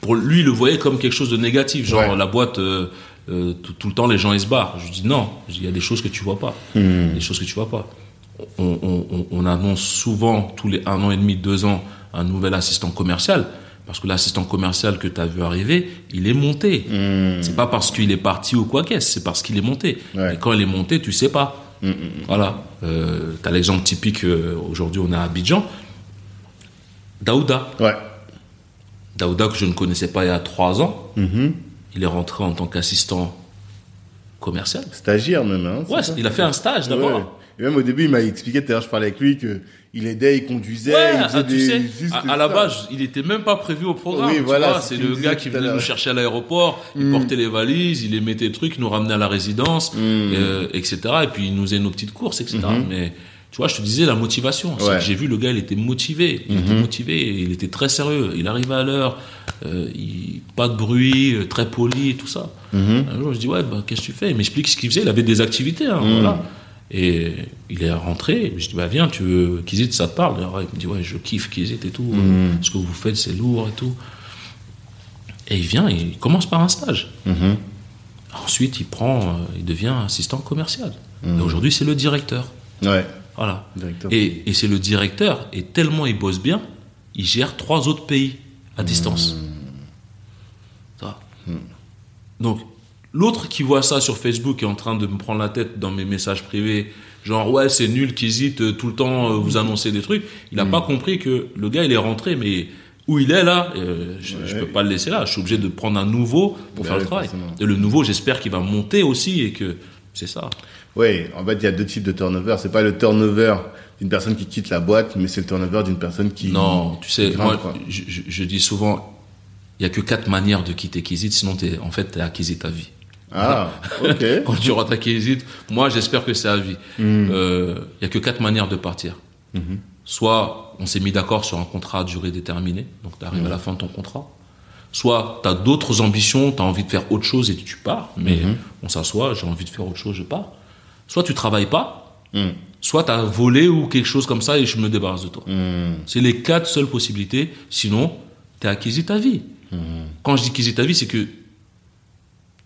pour lui, il le voyait comme quelque chose de négatif. Genre, la boîte. euh, euh, tout, tout le temps les gens ils se barrent. Je lui dis non, il y a des choses que tu vois pas, Hmm. des choses que tu vois pas. On, on- on- on annonce souvent tous les un an et demi, deux ans un nouvel assistant commercial parce que l'assistant commercial que tu as vu arriver, il est monté. Hmm. C'est pas parce qu'il est parti ou quoi qu'est-ce, c'est parce qu'il est monté. Ouais. Et quand il est monté, tu sais pas. Voilà. Euh, tu as l'exemple typique, euh, aujourd'hui on est à Abidjan. Daouda. Ouais. Daouda, que je ne connaissais pas il y a trois ans, Mhm. il est rentré en tant qu'assistant commercial. Stagiaire même, hein. Ouais, il a fait un stage d'abord. Ouais. Et même au début, il m'a expliqué, d'ailleurs, je parlais avec lui, que il aidait, il conduisait, Ouais, il faisait ah, tu des, sais, juste à, à la base, il était même pas prévu au programme. Oui, tu voilà, vois, c'est le gars qui venait nous chercher à l'aéroport, il Mm. portait les valises, il émettait les trucs, il nous ramenait à la résidence, Mm. euh, etc. Et puis il nous faisait nos petites courses, etc. Mais tu vois, je te disais la motivation. Mm-hmm. Ouais. J'ai vu le gars, il était motivé, il était motivé, il était très sérieux, il arrivait à l'heure, euh, il- pas de bruit, euh, très poli et tout ça. Mhm. Un jour, je dis ouais, bah, qu'est-ce que tu fais? Il m'explique ce qu'il faisait. Il avait des activités, hein, voilà. Et il est rentré. Je dis bah viens, tu veux Kizit, ça te parle? Alors, Il me dit ouais, je kiffe Kizit et tout. Ce que vous faites, c'est lourd et tout. Et il vient, il commence par un stage. Mhm. Ensuite, il prend, euh, il devient assistant commercial. Et aujourd'hui, c'est le directeur. Ouais. Voilà. Directeur. Et, et c'est le directeur. Et tellement il bosse bien, il gère trois autres pays à distance. Ça. Donc, l'autre qui voit ça sur Facebook est en train de me prendre la tête dans mes messages privés, genre ouais, c'est nul qu'hésite euh, tout le temps, euh, vous annoncez des trucs. Il n'a pas compris que le gars, il est rentré, mais où il est là, euh, je, je peux pas le laisser là. Je suis obligé de prendre un nouveau pour faire oui, le travail. forcément. Et le nouveau, j'espère qu'il va monter aussi et que c'est ça. Ouais, en fait, il y a deux types de turnover. C'est pas le turnover d'une personne qui quitte la boîte, mais c'est le turnover d'une personne qui. Non, tu sais, grimpe, moi, je, je- je dis souvent, il y a que quatre manières de quitter Kizit, sinon t'es, en fait, t'es à Kizit à vie. Ah, ok. Quand tu rentres à Kizit, moi, j'espère que c'est à vie. Hmm. Euh, Il y a que quatre manières de partir. Soit on s'est mis d'accord sur un contrat à durée déterminée, donc tu arrives Hmm. à la fin de ton contrat. Soit tu as d'autres ambitions, tu as envie de faire autre chose et tu pars, mais Hmm. on s'assoit, j'ai envie de faire autre chose, je pars. Soit tu travailles pas, Hmm. soit tu as volé ou quelque chose comme ça et je me débarrasse de toi. Hmm. C'est les quatre seules possibilités. Sinon, tu es acquis ta vie. Quand je dis acquis ta vie, c'est que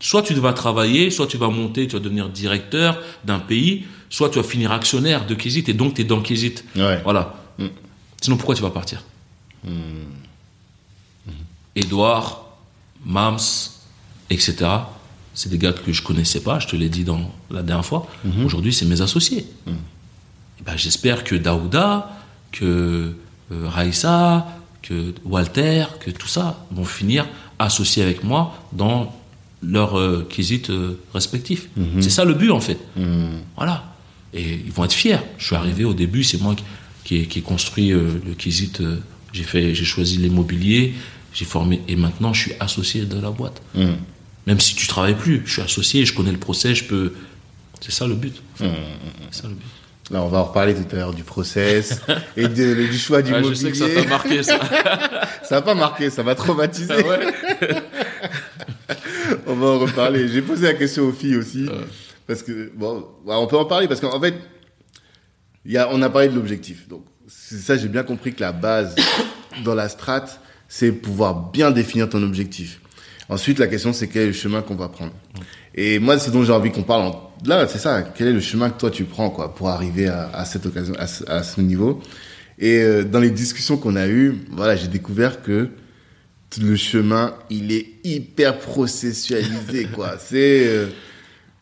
soit tu vas travailler, soit tu vas monter, tu vas devenir directeur d'un pays, soit tu vas finir actionnaire de Kizit et donc tu es dans Kizit. Ouais. Voilà. Mm. Sinon, pourquoi tu vas partir Edouard, Mams, etc. C'est des gars que je connaissais pas, je te l'ai dit dans la dernière fois. Aujourd'hui, c'est mes associés. Eh ben, J'espère que Daouda, que euh, Raïssa, que Walter, que tout ça vont finir associés avec moi dans leurs euh, quesits euh, respectifs. C'est ça le but en fait. Voilà. Et ils vont être fiers. Je suis arrivé au début, c'est moi qui, qui ai, construit euh, le quesit. euh, j'ai fait, j'ai choisi l'immobilier, j'ai formé et maintenant je suis associé de la boîte. Hmm. Même si tu travailles plus, je suis associé, je connais le procès, je peux. C'est ça le but. C'est ça le but. Là, on va en reparler tout à l'heure du process et de- du choix du Ouais, je mobilier. sais que ça t'a marqué ça. Ça va pas marqué, ça va traumatiser. Ah ouais. Va en reparler. J'ai posé la question aux filles aussi. Ouais. Parce que, bon, bah, on peut en parler parce qu'en fait, y a, on a parlé de l'objectif. Donc, c'est ça, j'ai bien compris que la base dans la strate, c'est pouvoir bien définir ton objectif. Ensuite, la question, c'est quel est le chemin qu'on va prendre. Et moi, ce dont j'ai envie qu'on parle en- là, c'est ça. Quel est le chemin que toi tu prends, quoi, pour arriver à, à cette occasion, à ce, à ce niveau. Et euh, dans les discussions qu'on a eues, voilà, j'ai découvert que le chemin, il est hyper processualisé, quoi. C'est, euh,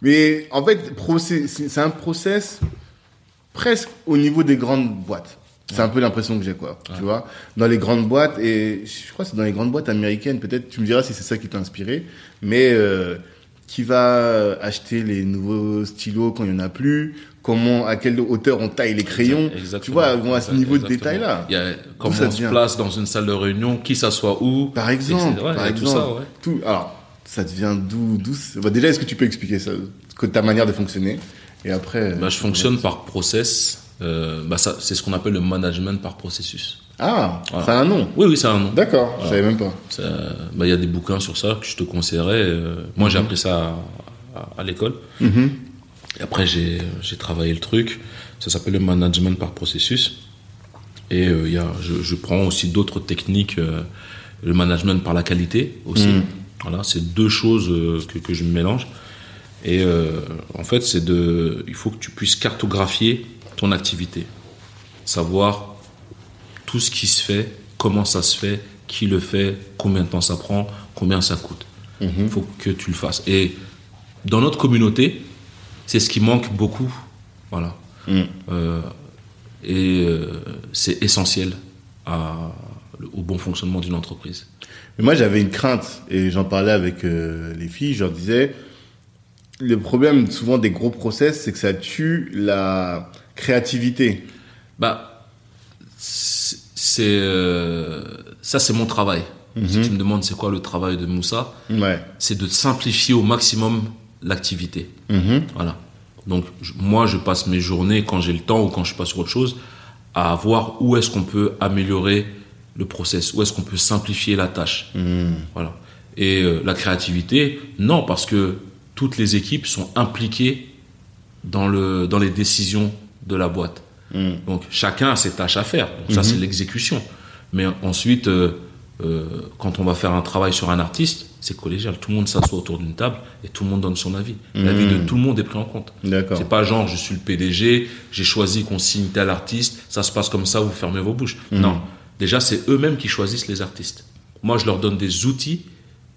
mais en fait, c'est un process presque au niveau des grandes boîtes. C'est un peu l'impression que j'ai, quoi. Tu vois, dans les grandes boîtes et je crois que c'est dans les grandes boîtes américaines. Peut-être tu me diras si c'est ça qui t'a inspiré, mais euh, qui va acheter les nouveaux stylos quand il y en a plus Comment, à quelle hauteur on taille les crayons Exactement. Tu vois, à ce niveau de détail-là. Il y a comment ça on se place dans une salle de réunion, qui s'assoit où. Par exemple. Ouais, par a tout exemple, ça, ouais. tout. Alors, ça devient d'où, d'où c'est- bah, Déjà, est-ce que tu peux expliquer ça, que ta manière de fonctionner, et après. Bah, je fonctionne par process. Euh, bah, ça, c'est ce qu'on appelle le management par processus. Ah, Voilà. ça a un nom. Oui, oui, c'est un nom. D'accord, je savais même pas. Bah, Il y a des bouquins sur ça que je te conseillerais. Euh, moi, j'ai appris ça à, à- à l'école. Mhm. Et après, j'ai travaillé le truc. Ça s'appelle le management par processus. Et euh, y a, je, je prends aussi d'autres techniques. euh, le management par la qualité aussi. Mhm. Voilà, c'est deux choses euh, que, que je mélange. Et euh, en fait, c'est de, il faut que tu puisses cartographier ton activité, savoir tout ce qui se fait, comment ça se fait, qui le fait, combien de temps ça prend, combien ça coûte. Il faut que tu le fasses. Et dans notre communauté, c'est ce qui manque beaucoup. Voilà. Mm. Euh, et euh, c'est essentiel à au bon fonctionnement d'une entreprise. Mais moi, j'avais une crainte et j'en parlais avec euh, les filles. Je leur disais, le problème souvent des gros process, c'est que ça tue la créativité. Bah, c'est ça, c'est mon travail. Si tu me demandes c'est quoi le travail de Moussa, Ouais. c'est de simplifier au maximum l'activité. Mhm. Voilà. Donc je- moi, je passe mes journées quand j'ai le temps ou quand je suis pas sur autre chose à voir où est-ce qu'on peut améliorer le process, où est-ce qu'on peut simplifier la tâche. Voilà. Et euh, la créativité, non, parce que toutes les équipes sont impliquées dans le dans les décisions de la boîte. Mm. Donc chacun a ses tâches à faire. Donc, ça c'est l'exécution. Mais ensuite, euh, euh, quand on va faire un travail sur un artiste, c'est collégial. Tout le monde s'assoit autour d'une table et tout le monde donne son avis. L'avis de tout le monde est pris en compte. C'est pas genre je suis le PDG, j'ai choisi qu'on signe tel artiste, ça se passe comme ça, vous fermez vos bouches. Non, déjà c'est eux-mêmes qui choisissent les artistes. Moi je leur donne des outils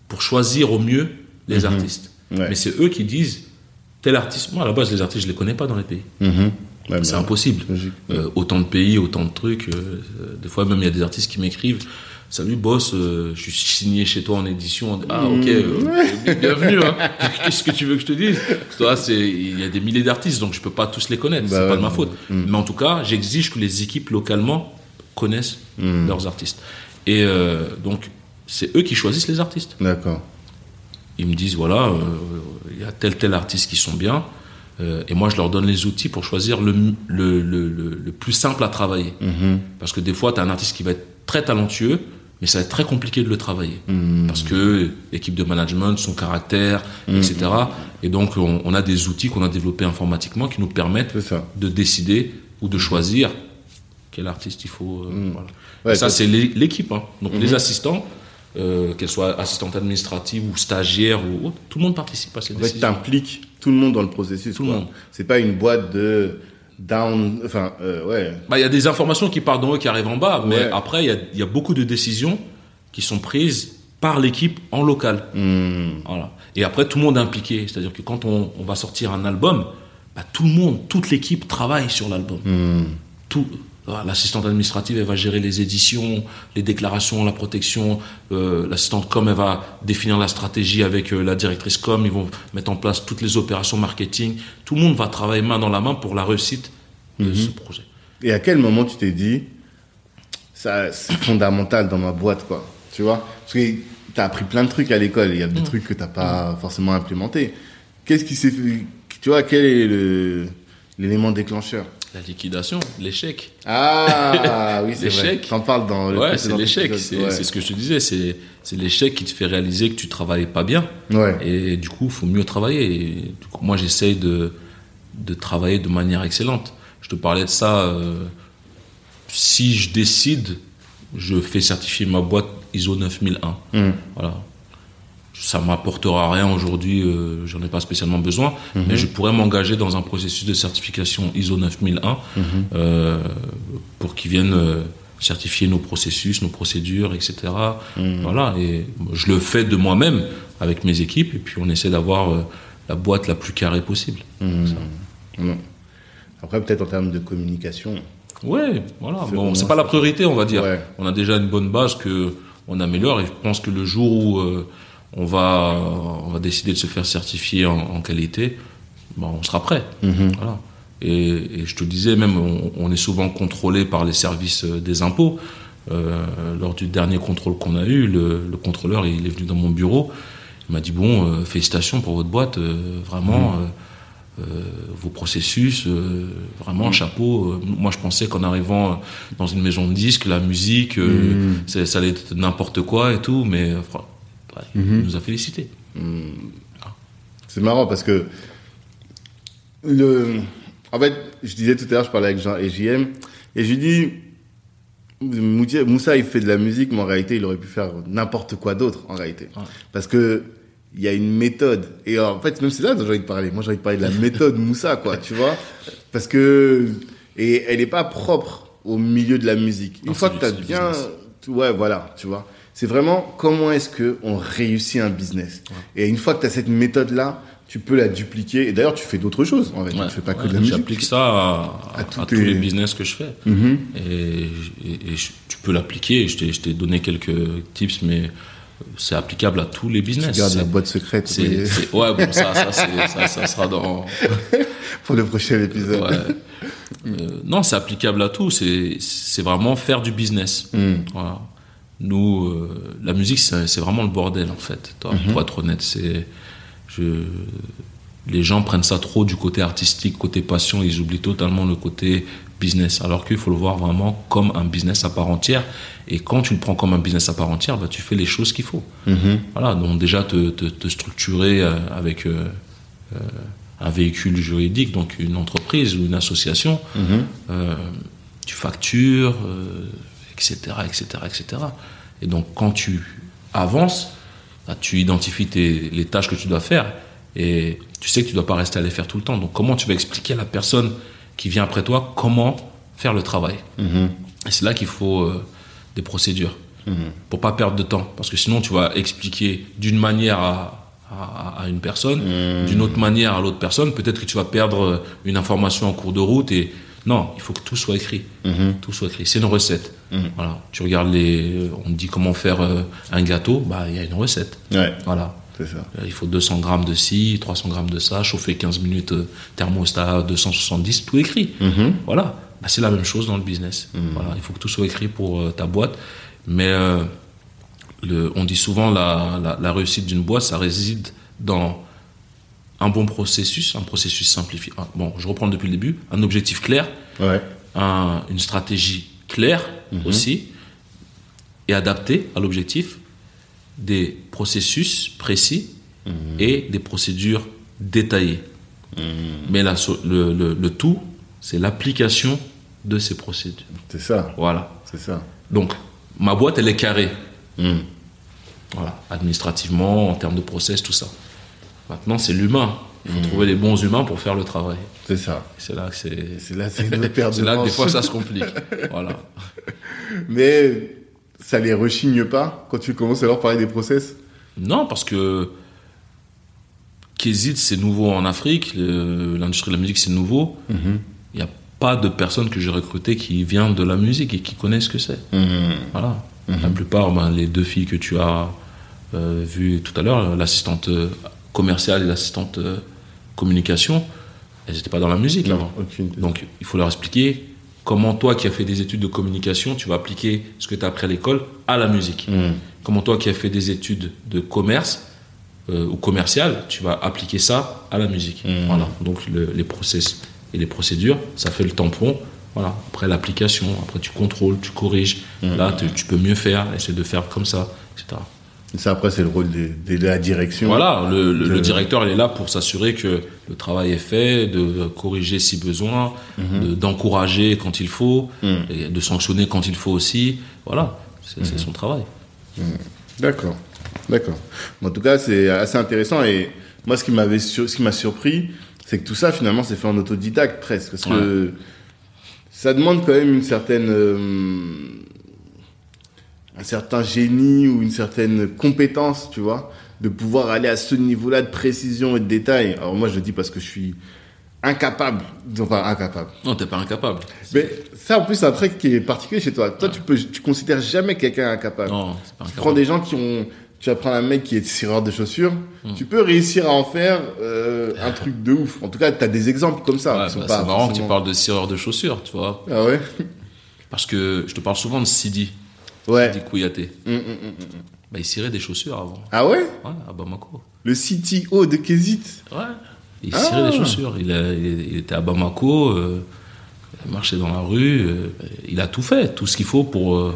pour choisir au mieux les artistes. Ouais. Mais c'est eux qui disent tel artiste. Moi à la base les artistes je les connais pas dans les pays. Ouais, C'est bah, impossible. Euh, autant de pays, autant de trucs. euh, euh, des fois même il y a des artistes qui m'écrivent. Salut boss, euh, je suis signé chez toi en édition. Ah ok, euh, bienvenue. Hein. Qu'est-ce que tu veux que je te dise? Toi, c'est il y a des milliers d'artistes, donc je peux pas tous les connaître. Bah c'est ouais, pas de ma faute. Mais en tout cas, j'exige que les équipes localement connaissent Mm. leurs artistes. Et euh, donc c'est eux qui choisissent les artistes. D'accord. Ils me disent voilà, il y a tel tel artiste qui sont bien. euh, et moi, je leur donne les outils pour choisir le, le, le, le- plus simple à travailler. Mhm. Parce que des fois, tu as un artiste qui va être très talentueux, mais ça va être très compliqué de le travailler. Mhm. Parce que l'équipe de management, son caractère, etc. Et donc, on, on a des outils qu'on a développés informatiquement qui nous permettent de décider ou de choisir quel artiste il faut. euh, voilà. Ouais, Et ça, c'est l'é- l'équipe. hein. Donc, les assistants, euh, qu'elles soient assistantes administratives ou stagiaires ou autres, tout le monde participe à ces En fait, décisions. t'impliques tout le monde dans le processus. Tout le monde. C'est pas une boîte de down. Enfin, euh, ouais. Bah, il y a des informations qui partent d'en haut qui arrivent en bas, mais Ouais. après, il y a, y a beaucoup de décisions qui sont prises par l'équipe en local. Hmm. Voilà. Et après, tout le monde est impliqué. C'est-à-dire que quand on, on va sortir un album, bah, tout le monde, toute l'équipe travaille sur l'album. Hmm. Tout. L'assistante administrative, elle va gérer les éditions, les déclarations, la protection. Euh, L'assistante com, elle va définir la stratégie avec euh, la directrice com. Ils vont mettre en place toutes les opérations marketing. Tout le monde va travailler main dans la main pour la réussite de ce projet. Et à quel moment tu t'es dit, ça, c'est fondamental dans ma boîte, quoi. Tu vois? Parce que t'as appris plein de trucs à l'école. Il y a des trucs que t'as pas forcément implémentés. Qu'est-ce qui s'est fait Tu vois, quel est le l'élément déclencheur La liquidation, l'échec. Ah oui, c'est vrai. L'échec. T'en parles dans le Ouais, c'est l'échec. C'est Ouais. ce que je te disais. C'est c'est l'échec qui te fait réaliser que tu travailles pas bien. Ouais. Et du coup, il faut mieux travailler. Et du coup, moi, j'essaye de, de travailler de manière excellente. Je te parlais de ça. euh, si je décide, je fais certifier ma boîte ISO 9001. Hmm. Voilà. Ça m'apportera rien aujourd'hui, euh, j'en ai pas spécialement besoin, mais je pourrais m'engager dans un processus de certification ISO 9001 euh, pour qu'ils viennent euh, certifier nos processus, nos procédures, etc. Voilà, et je le fais de moi-même avec mes équipes, et puis on essaie d'avoir euh, la boîte la plus carrée possible. Après, peut-être en termes de communication. Ouais, voilà. Bon, c'est pas la priorité, on va dire. Ouais. On a déjà une bonne base que on améliore et je pense que le jour où on va on va décider de se faire certifier en, en qualité, ben, on sera prêt. Voilà. Et, et je te disais même, on, on est souvent contrôlé par les services euh, des impôts. Euh, lors du dernier contrôle qu'on a eu, le, le contrôleur il est venu dans mon bureau. Il m'a dit bon, euh, félicitations pour votre boîte, euh, vraiment. euh, euh, vos processus, euh, vraiment chapeau. Euh, moi, je pensais qu'en arrivant dans une maison de disques, la musique, euh, ça allait être n'importe quoi et tout, mais ouais, il nous a félicité. C'est marrant parce que le, en fait, je disais tout à l'heure, je parlais avec Jean et JM et je lui dis, Moussa, il fait de la musique, mais en réalité, il aurait pu faire n'importe quoi d'autre, en réalité. Ouais. Parce que, il y a une méthode. Et en fait, même c'est là dont j'ai envie de parler. Moi, j'ai envie de parler de la méthode Moussa, quoi, tu vois. Parce que, et elle est pas propre au milieu de la musique. Une Non, fois que t'as bien, business. ouais, voilà, tu vois. C'est vraiment comment est-ce que on réussit un business. Et une fois que tu as cette méthode-là, tu peux la dupliquer. Et d'ailleurs, tu fais d'autres choses. En fait. Ouais, tu fais pas que de la musique. J'applique ça à, À à tous les business que je fais. Mhm. Et, et- et je- tu peux l'appliquer. Je t'ai donné quelques tips, mais c'est applicable à tous les business. Tu gardes la boîte secrète ouais, bon, ça, ça, ça, ça sera dans. pour le prochain épisode. ouais. Euh, non, c'est applicable à tout. C'est c'est vraiment faire du business. Mm. Voilà. Nous, euh, la musique, c'est vraiment le bordel, en fait. Toi, Mhm. Pour être honnête, c'est. Les gens prennent ça trop du côté artistique, côté passion, ils oublient totalement le côté business. Alors qu'il faut le voir vraiment comme un business à part entière. Et quand tu le prends comme un business à part entière, bah, tu fais les choses qu'il faut. Mhm. Voilà, donc déjà te, te, te structurer euh, avec euh, euh, un véhicule juridique, donc une entreprise ou une association, Mhm. tu factures, etc., etc., etc. Et donc quand tu avances, bah, tu identifies tes- les tâches que tu dois faire et tu sais que tu dois pas rester à les faire tout le temps. Donc comment tu vas expliquer à la personne qui vient après toi comment faire le travail? Mhm. Et c'est là qu'il faut euh, des procédures Mhm. pour pas perdre de temps. Parce que sinon, tu vas expliquer d'une manière à, à, à une personne, Mhm. d'une autre manière à l'autre personne. Peut-être que tu vas perdre euh, une information en cours de route. Et non, il faut que tout soit écrit. Mhm. Tout soit écrit. C'est une recette. Mhm. Voilà. Tu regardes les. euh, On dit comment faire euh, un gâteau. Bah, il y a une recette. Ouais, Voilà. c'est ça. Euh, Il faut 200 grammes de ci, 300 grammes de ça, chauffer 15 minutes, thermostat 270, tout écrit. Mhm. Voilà, Bah, c'est la même chose dans le business. Voilà, il faut que tout soit écrit pour euh, ta boîte. Mais euh, le, on dit souvent la, la, la réussite d'une boîte, ça réside dans un bon processus, un processus simplifié. Ah, Bon, je reprends depuis le début. Un objectif clair, Ouais. un- une stratégie claire aussi et adaptée à l'objectif, des processus précis et des procédures détaillées. Mais la so- le, le- le tout, c'est l'application de ces procédures. C'est ça. Voilà. C'est ça. Donc, ma boîte, elle est carrée. Mhm. Voilà. Administrativement, en termes de process, tout ça. Maintenant, c'est l'humain. Il faut trouver les bons humains pour faire le travail. C'est ça. C'est là que c'est. C'est là, c'est de là que des fois ça se complique. voilà. Mais ça les rechigne pas quand tu commences à leur parler des process? Non, parce que Kézit, c'est nouveau en Afrique, l'industrie de la musique, c'est nouveau. Mhm. Il n'y a pas de personnes que j'ai recrutées qui viennent de la musique et qui connaissent ce que c'est. Mhm. Voilà. La plupart, ben, les deux filles que tu as euh, vues tout à l'heure, l'assistante euh, commerciale et l'assistante euh, communication, elles n'étaient pas dans la musique Non, avant. aucune. Donc, il faut leur expliquer comment toi qui as fait des études de communication, tu vas appliquer ce que tu as appris à l'école à la musique. Mhm. Comment toi qui as fait des études de commerce euh, ou commercial, tu vas appliquer ça à la musique. Mhm. Voilà. Donc le- les process et les procédures, ça fait le tampon. Voilà. Après l'application, après tu contrôles, tu corriges. Mhm. Là, tu, tu peux mieux faire, essayer de faire comme ça, etc. Ça, après, c'est le rôle de, la direction. Voilà, le, le- De- le directeur, il est là pour s'assurer que le travail est fait, de corriger si besoin, de- d'encourager quand il faut, Mhm. et de sanctionner quand il faut aussi. Voilà, c'est c'est son travail. D'accord. D'accord. En tout cas, c'est assez intéressant. Et moi, ce qui m'avait sur- ce qui m'a surpris, c'est que tout ça, finalement, c'est fait en autodidacte presque. Parce que ça demande quand même une certaine, euh, un certain génie ou une certaine compétence, tu vois, de pouvoir aller à ce niveau-là de précision et de détail. Alors moi, je le dis parce que je suis incapable, enfin incapable. Non, t'es pas incapable. Mais ça, en plus, c'est un trait qui est particulier chez toi. Toi, tu peux, tu considères jamais quelqu'un incapable. Non, c'est pas Tu incapable. prends des gens qui ont, tu vas prendre un mec qui est cireur de chaussures, Hmm. tu peux réussir à en faire euh, un truc de ouf. En tout cas, tu as des exemples comme ça. Ouais, bah, pas c'est marrant que tu parles de cireur de chaussures, tu vois. Ah ouais? Parce que je te parle souvent de Sidi, Ouais. Sidi Kouyaté. Hum, hum, hum. Bah, il cirait des chaussures avant. Ah ouais? Ouais, à Bamako. Le CTO de Kezit Ouais. Il Ah. cirait des chaussures. Il, a- il- il était à Bamako, euh, il marchait dans la rue, euh, il a tout fait, tout ce qu'il faut pour. euh,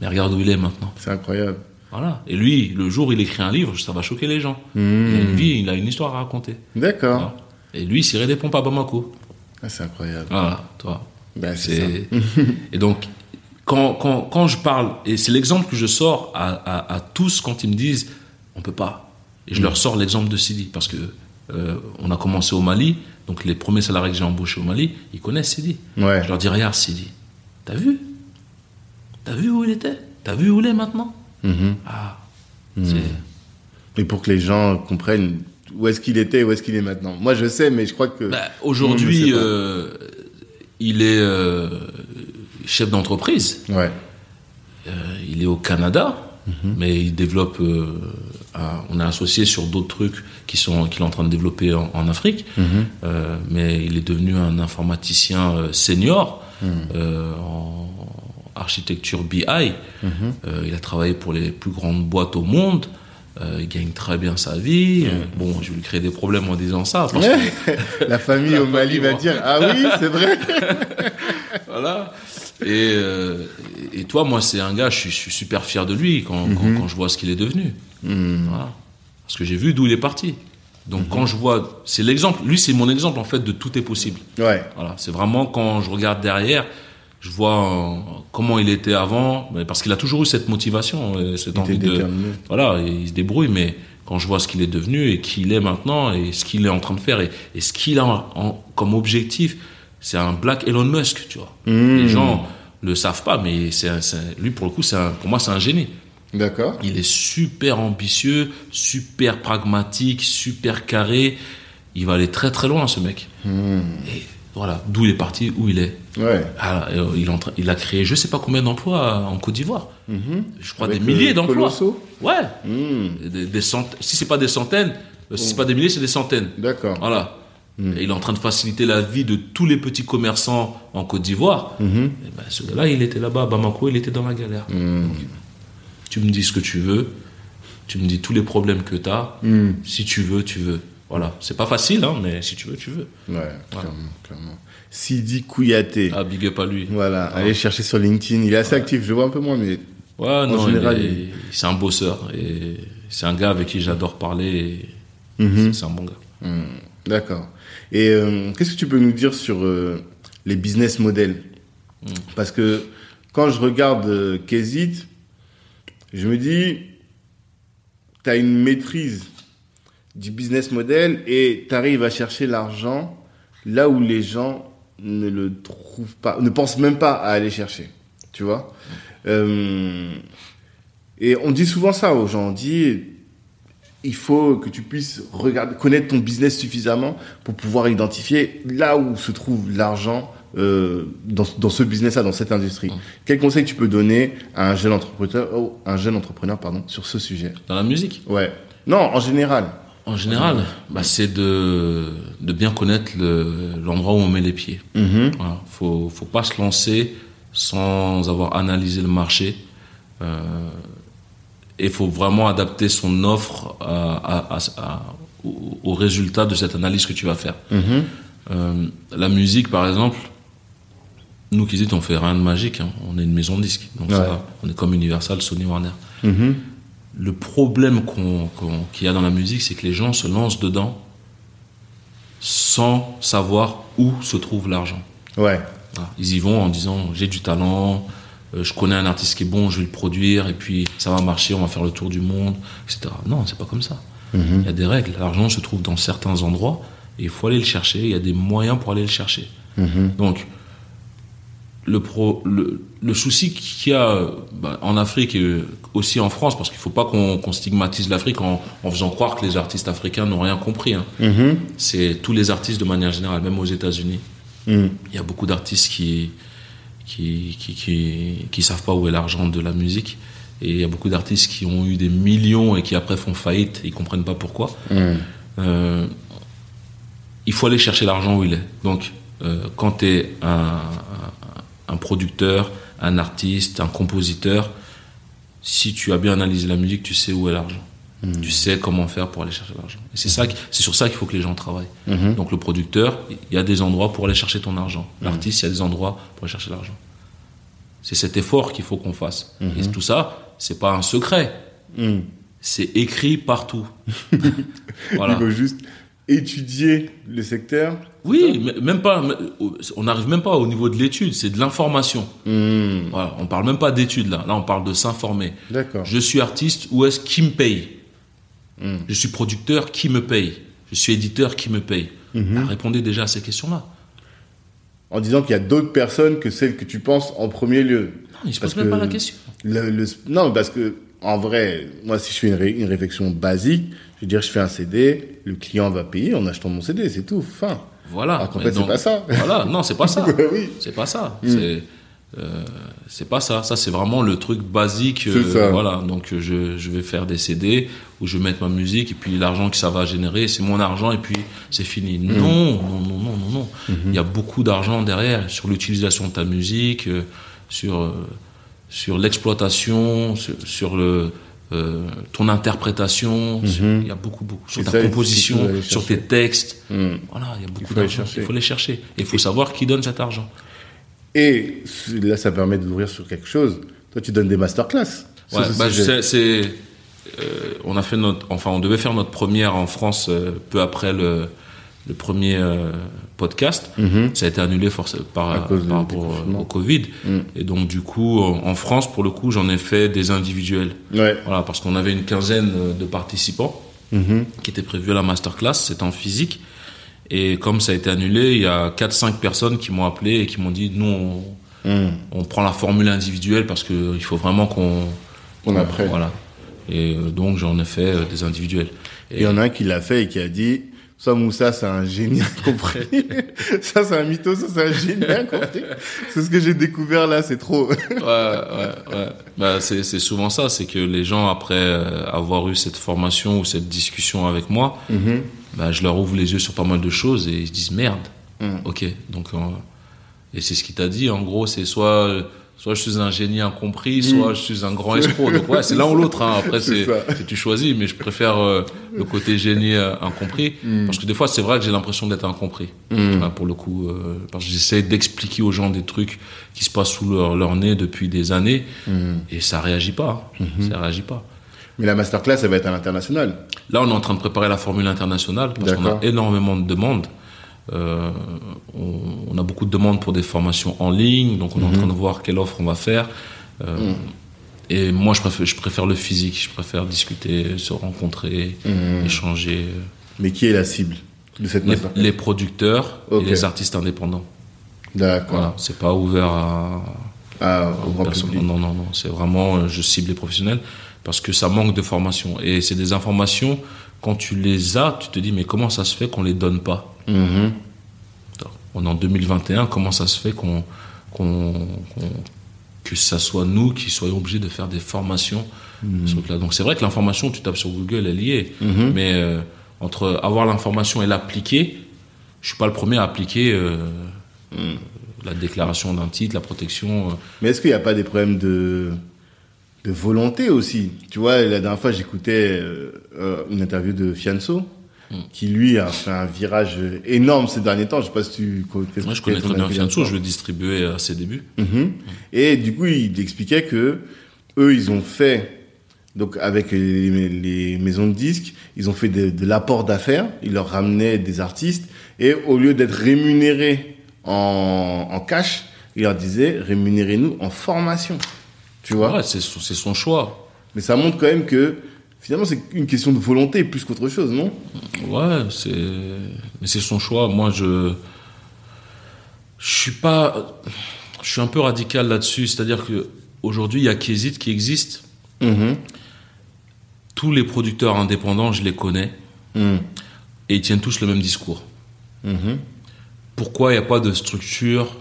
mais regarde où il est maintenant. C'est incroyable. Voilà. Et lui, le jour où il écrit un livre, ça va choquer les gens. Il a une vie, il a une histoire à raconter. D'accord. Voilà. Et lui, il cirait des pompes à Bamako. Ah, c'est incroyable. Voilà, toi. Ben, c'est ça. C'est- et donc, quand, quand, quand je parle, et c'est l'exemple que je sors à, à, à tous quand ils me disent on peut pas. Et je leur sors l'exemple de Sidi, parce que euh, on a commencé au Mali, donc les premiers salariés que j'ai embauchés au Mali, ils connaissent Sidi. Ouais. Je leur dis regarde Sidi, t'as vu? T'as vu où il était? T'as vu où il est maintenant? Mhm. Ah, c'est. Et pour que les gens comprennent, où est-ce qu'il était et où est-ce qu'il est maintenant. Moi, je sais, mais je crois que Bah, Aujourd'hui, euh, il est euh, chef d'entreprise. ouais. Euh, il est au Canada, Mhm. mais il développe. euh, un- on est associé sur d'autres trucs qui sont qu'il est en train de développer en, en Afrique. Mhm. Euh, mais il est devenu un informaticien senior Mhm. en architecture BI. Il a travaillé pour les plus grandes boîtes au monde. Euh, il gagne très bien sa vie. Euh, Bon, je vais lui créer des problèmes en disant ça. Parce que, La famille au Mali va dire ah oui, c'est vrai. voilà. Et, euh, et toi, moi, c'est un gars, je suis, je suis super fier de lui quand, quand, quand je vois ce qu'il est devenu. Voilà. Parce que j'ai vu d'où il est parti. Donc quand je vois, c'est l'exemple, lui c'est mon exemple en fait de tout est possible. Ouais. Voilà, c'est vraiment quand je regarde derrière, je vois euh, comment il était avant, parce qu'il a toujours eu cette motivation, cette Il envie de, voilà, il se débrouille, mais quand je vois ce qu'il est devenu et qui il est maintenant et ce qu'il est en train de faire et, et ce qu'il a en- comme objectif, c'est un Black Elon Musk, tu vois. Mmh. Les gens le savent pas, mais c'est, lui pour le coup, c'est pour moi c'est un génie. D'accord. Il est super ambitieux, super pragmatique, super carré. Il va aller très très loin, ce mec. Et voilà, d'où il est parti, où il est. Ouais. Ah, euh, il, il a créé je sais pas combien d'emplois en Côte d'Ivoire. Je crois Avec, des milliers euh, d'emplois. Ouais. Hmm. Des, des cent- Si c'est pas des centaines, euh, si c'est pas des milliers, c'est des centaines. D'accord. Voilà. Et il est en train de faciliter la vie de tous les petits commerçants en Côte d'Ivoire. Et ben, ce gars-là, il était là-bas à Bamako, il était dans la galère. Donc, tu me dis ce que tu veux, tu me dis tous les problèmes que tu as. Si tu veux, tu veux. Voilà. C'est pas facile, hein, mais si tu veux, tu veux. Ouais, clairement, clairement. Sidi Kouyaté. Ah, big up à lui. Voilà, allez chercher sur LinkedIn. Il est assez actif, je vois un peu moins, mais Ouais, non, général, il c'est un bosseur. Et c'est un gars avec qui j'adore parler. et Mhm. C'est un bon gars. Hmm, d'accord. Et euh, qu'est-ce que tu peux nous dire sur euh, les business models? Parce que quand je regarde euh, Kezit, je me dis, tu as une maîtrise du business model et tu arrives à chercher l'argent là où les gens ne le trouvent pas, ne pensent même pas à aller chercher. Tu vois? Euh, Et on dit souvent ça aux gens. On dit, il faut que tu puisses regarder, connaître ton business suffisamment pour pouvoir identifier là où se trouve l'argent euh, dans, dans ce business-là, dans cette industrie. Quel conseil tu peux donner à un jeune entrepreneur, oh, un jeune entrepreneur pardon, sur ce sujet? Dans la musique? Ouais. Non, en général. En général, bah, c'est de, de bien connaître le- l'endroit où on met les pieds. Mhm. Voilà. Faut, faut pas se lancer sans avoir analysé le marché. Euh, et il faut vraiment adapter son offre à, à- à- à- au, au résultat de cette analyse que tu vas faire. Mhm. Euh, la musique, par exemple, nous qui dit on fait rien de magique. hein. On est une maison de disques. Donc Ouais. ça, on est comme Universal, Sony, Warner. Mhm. Le problème qu'il y a dans la musique, c'est que les gens se lancent dedans sans savoir où se trouve l'argent. Ouais. Voilà. Ils y vont en disant j'ai du talent, euh, je connais un artiste qui est bon, je vais le produire, et puis ça va marcher, on va faire le tour du monde, etc. Non, c'est pas comme ça. Il y a des règles. L'argent se trouve dans certains endroits et il faut aller le chercher. Il y a des moyens pour aller le chercher. Mhm. Donc, le, pro, le, le souci qu'il y a bah, en Afrique et aussi en France, parce qu'il faut pas qu'on stigmatise l'Afrique en, en faisant croire que les artistes africains n'ont rien compris. hein. Mhm. C'est tous les artistes de manière générale, même aux États-Unis. Mhm. Il y a beaucoup d'artistes qui qui, qui, qui, qui savent pas où est l'argent de la musique. Et il y a beaucoup d'artistes qui ont eu des millions et qui après font faillite ils comprennent pas pourquoi. Mhm. Euh, il faut aller chercher l'argent où il est. Donc, euh, quand tu es un, un- producteur, un artiste, un compositeur, si tu as bien analysé la musique, tu sais où est l'argent. Tu sais comment faire pour aller chercher l'argent. Et c'est ça, qui- c'est sur ça qu'il faut que les gens travaillent. Mhm. Donc le producteur, il y a des endroits pour aller chercher ton argent. L'artiste, il y a des endroits pour aller chercher l'argent. C'est cet effort qu'il faut qu'on fasse. Et tout ça, c'est pas un secret. C'est écrit partout. voilà. Il faut juste étudier le secteur. Oui, mais même pas. On n'arrive même pas au niveau de l'étude, c'est de l'information. Mhm. Voilà, on parle même pas d'études là. Là, on parle de s'informer. D'accord. Je suis artiste, où est-ce qui me paye? Mm. Je suis producteur, qui me paye? Je suis éditeur, qui me paye? Mhm. Ah, Répondez déjà à ces questions-là. En disant qu'il y a d'autres personnes que celles que tu penses en premier lieu. Non, ils se posent même pas la question. Le, le- non, parce que en vrai, moi, si je fais une, ré- une réflexion basique, je veux dire, je fais un CD, le client va payer en achetant mon CD, c'est tout. Fin. Voilà. Alors Mais fait, c'est pas ça. Voilà, non, c'est pas ça. Oui. C'est pas ça. C'est euh, c'est pas ça. Ça, c'est vraiment le truc basique. C'est ça. Voilà. Donc, euh, je, je vais faire des CD où je vais mettre ma musique et puis l'argent que ça va générer, c'est mon argent et puis c'est fini. Non, non, non, non, non, non. Il y a beaucoup d'argent derrière sur l'utilisation de ta musique, euh, sur euh, sur l'exploitation, sur, sur le euh, ton interprétation. sur- Il y a beaucoup, beaucoup sur ta ça, composition, sur tes textes. Hmm. Voilà, il y a beaucoup d'argent. Il faut les chercher. Et il faut savoir qui donne cet argent. Et là, ça permet d'ouvrir sur quelque chose. Toi, tu donnes des masterclass. Ouais, bah, c'est, euh, on a fait notre, enfin, on devait faire notre première en France euh, peu après le, le premier euh, podcast. Mhm. Ça a été annulé par, À cause par rapport au Covid. Mm. Et donc, du coup, en France, pour le coup, j'en ai fait des individuels. Ouais. Voilà, parce qu'on avait une quinzaine euh, de participants Mhm. qui étaient prévus à la masterclass. C'était en physique. Et comme ça a été annulé, il y a 4-5 personnes qui m'ont appelé et qui m'ont dit, nous, on, on prend la formule individuelle parce que il faut vraiment qu'on On apprenne. voilà et euh, donc j'en ai fait des individuels Et il y en a un qui l'a fait et qui a dit, ça, Moussa, c'est un génie incompris. ça, c'est un mytho, ça, c'est un génie incompris. C'est ce que j'ai découvert là, c'est trop. ouais ouais ouais bah, c'est c'est souvent ça c'est que les gens après euh, avoir eu cette formation ou cette discussion avec moi Mhm. bah, je leur ouvre les yeux sur pas mal de choses et ils se disent merde Mhm. ok donc euh, et c'est ce qu'il t'a dit en gros c'est soit soit je suis un génie incompris soit je suis un grand escroc donc ouais c'est l'un ou l'autre hein. après Mm. C'est tu choisis mais je préfère euh, le côté génie euh, incompris Mm. parce que des fois c'est vrai que j'ai l'impression d'être incompris Ouais, pour le coup euh, parce que j'essaie d'expliquer aux gens des trucs qui se passent sous leur, leur nez depuis des années Mm. et ça réagit pas Mm-hmm. ça réagit pas Mais la masterclass, ça va être à l'international. Là, on est en train de préparer la formule internationale parce qu'on a énormément de demandes. Euh, on, on a beaucoup de demandes pour des formations en ligne, donc on est en train de voir quelle offre on va faire. Euh, Et moi, je préfère, je préfère le physique, je préfère discuter, se rencontrer, échanger. Mais qui est la cible de cette Les, les producteurs et les artistes indépendants. D'accord. Voilà, c'est pas ouvert à, Ah, au grand public. Non, non, non. C'est vraiment, euh, je cible les professionnels parce que ça manque de formation. Et c'est des informations, quand tu les as, tu te dis, mais comment ça se fait qu'on les donne pas Mhm. On est en 2021, comment ça se fait qu'on, que ça soit nous qui soyons obligés de faire des formations Mhm. ce. Donc c'est vrai que l'information, tu tapes sur Google, elle y est. Mhm. Mais euh, entre avoir l'information et l'appliquer, je suis pas le premier à appliquer euh, Mhm. la déclaration d'un titre, la protection. euh, Mais est-ce qu'il n'y a pas des problèmes de, de volonté aussi Tu vois, la dernière fois, j'écoutais euh, euh, une interview de Fianso, qui lui a fait un virage énorme ces derniers temps. Je sais pas si tu co- Moi, je connais très bien Fianso, je le distribuais à ses débuts. Mhm. Et du coup, il expliquait que eux, ils ont fait donc avec les, les maisons de disques, ils ont fait de, de l'apport d'affaires. Ils leur ramenaient des artistes et au lieu d'être rémunérés en, en cash, ils leur disaient rémunérez-nous en formation. Tu vois Ouais, c'est son, c'est son choix. Mais ça montre quand même que finalement c'est une question de volonté plus qu'autre chose, non? Ouais, c'est, mais c'est son choix. Moi, je, je suis pas, je suis un peu radical là-dessus. C'est-à-dire que aujourd'hui, il y a Kézit qui existe. Mhm. Tous les producteurs indépendants, je les connais Mhm. et ils tiennent tous le même discours. Mhm. Pourquoi il n'y a pas de structure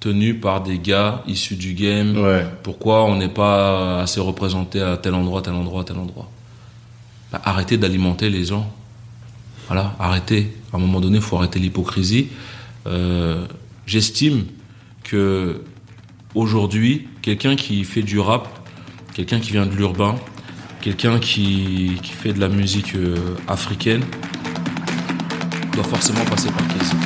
tenue par des gars issus du game Ouais. Pourquoi on n'est pas assez représenté à tel endroit, tel endroit, tel endroit? Bah, Arrêtez d'alimenter les gens. Voilà, arrêtez. À un moment donné, il faut arrêter l'hypocrisie. Euh, J'estime que aujourd'hui, quelqu'un qui fait du rap, quelqu'un qui vient de l'urbain, quelqu'un qui, qui fait de la musique euh, africaine, doit forcément passer par Kézit.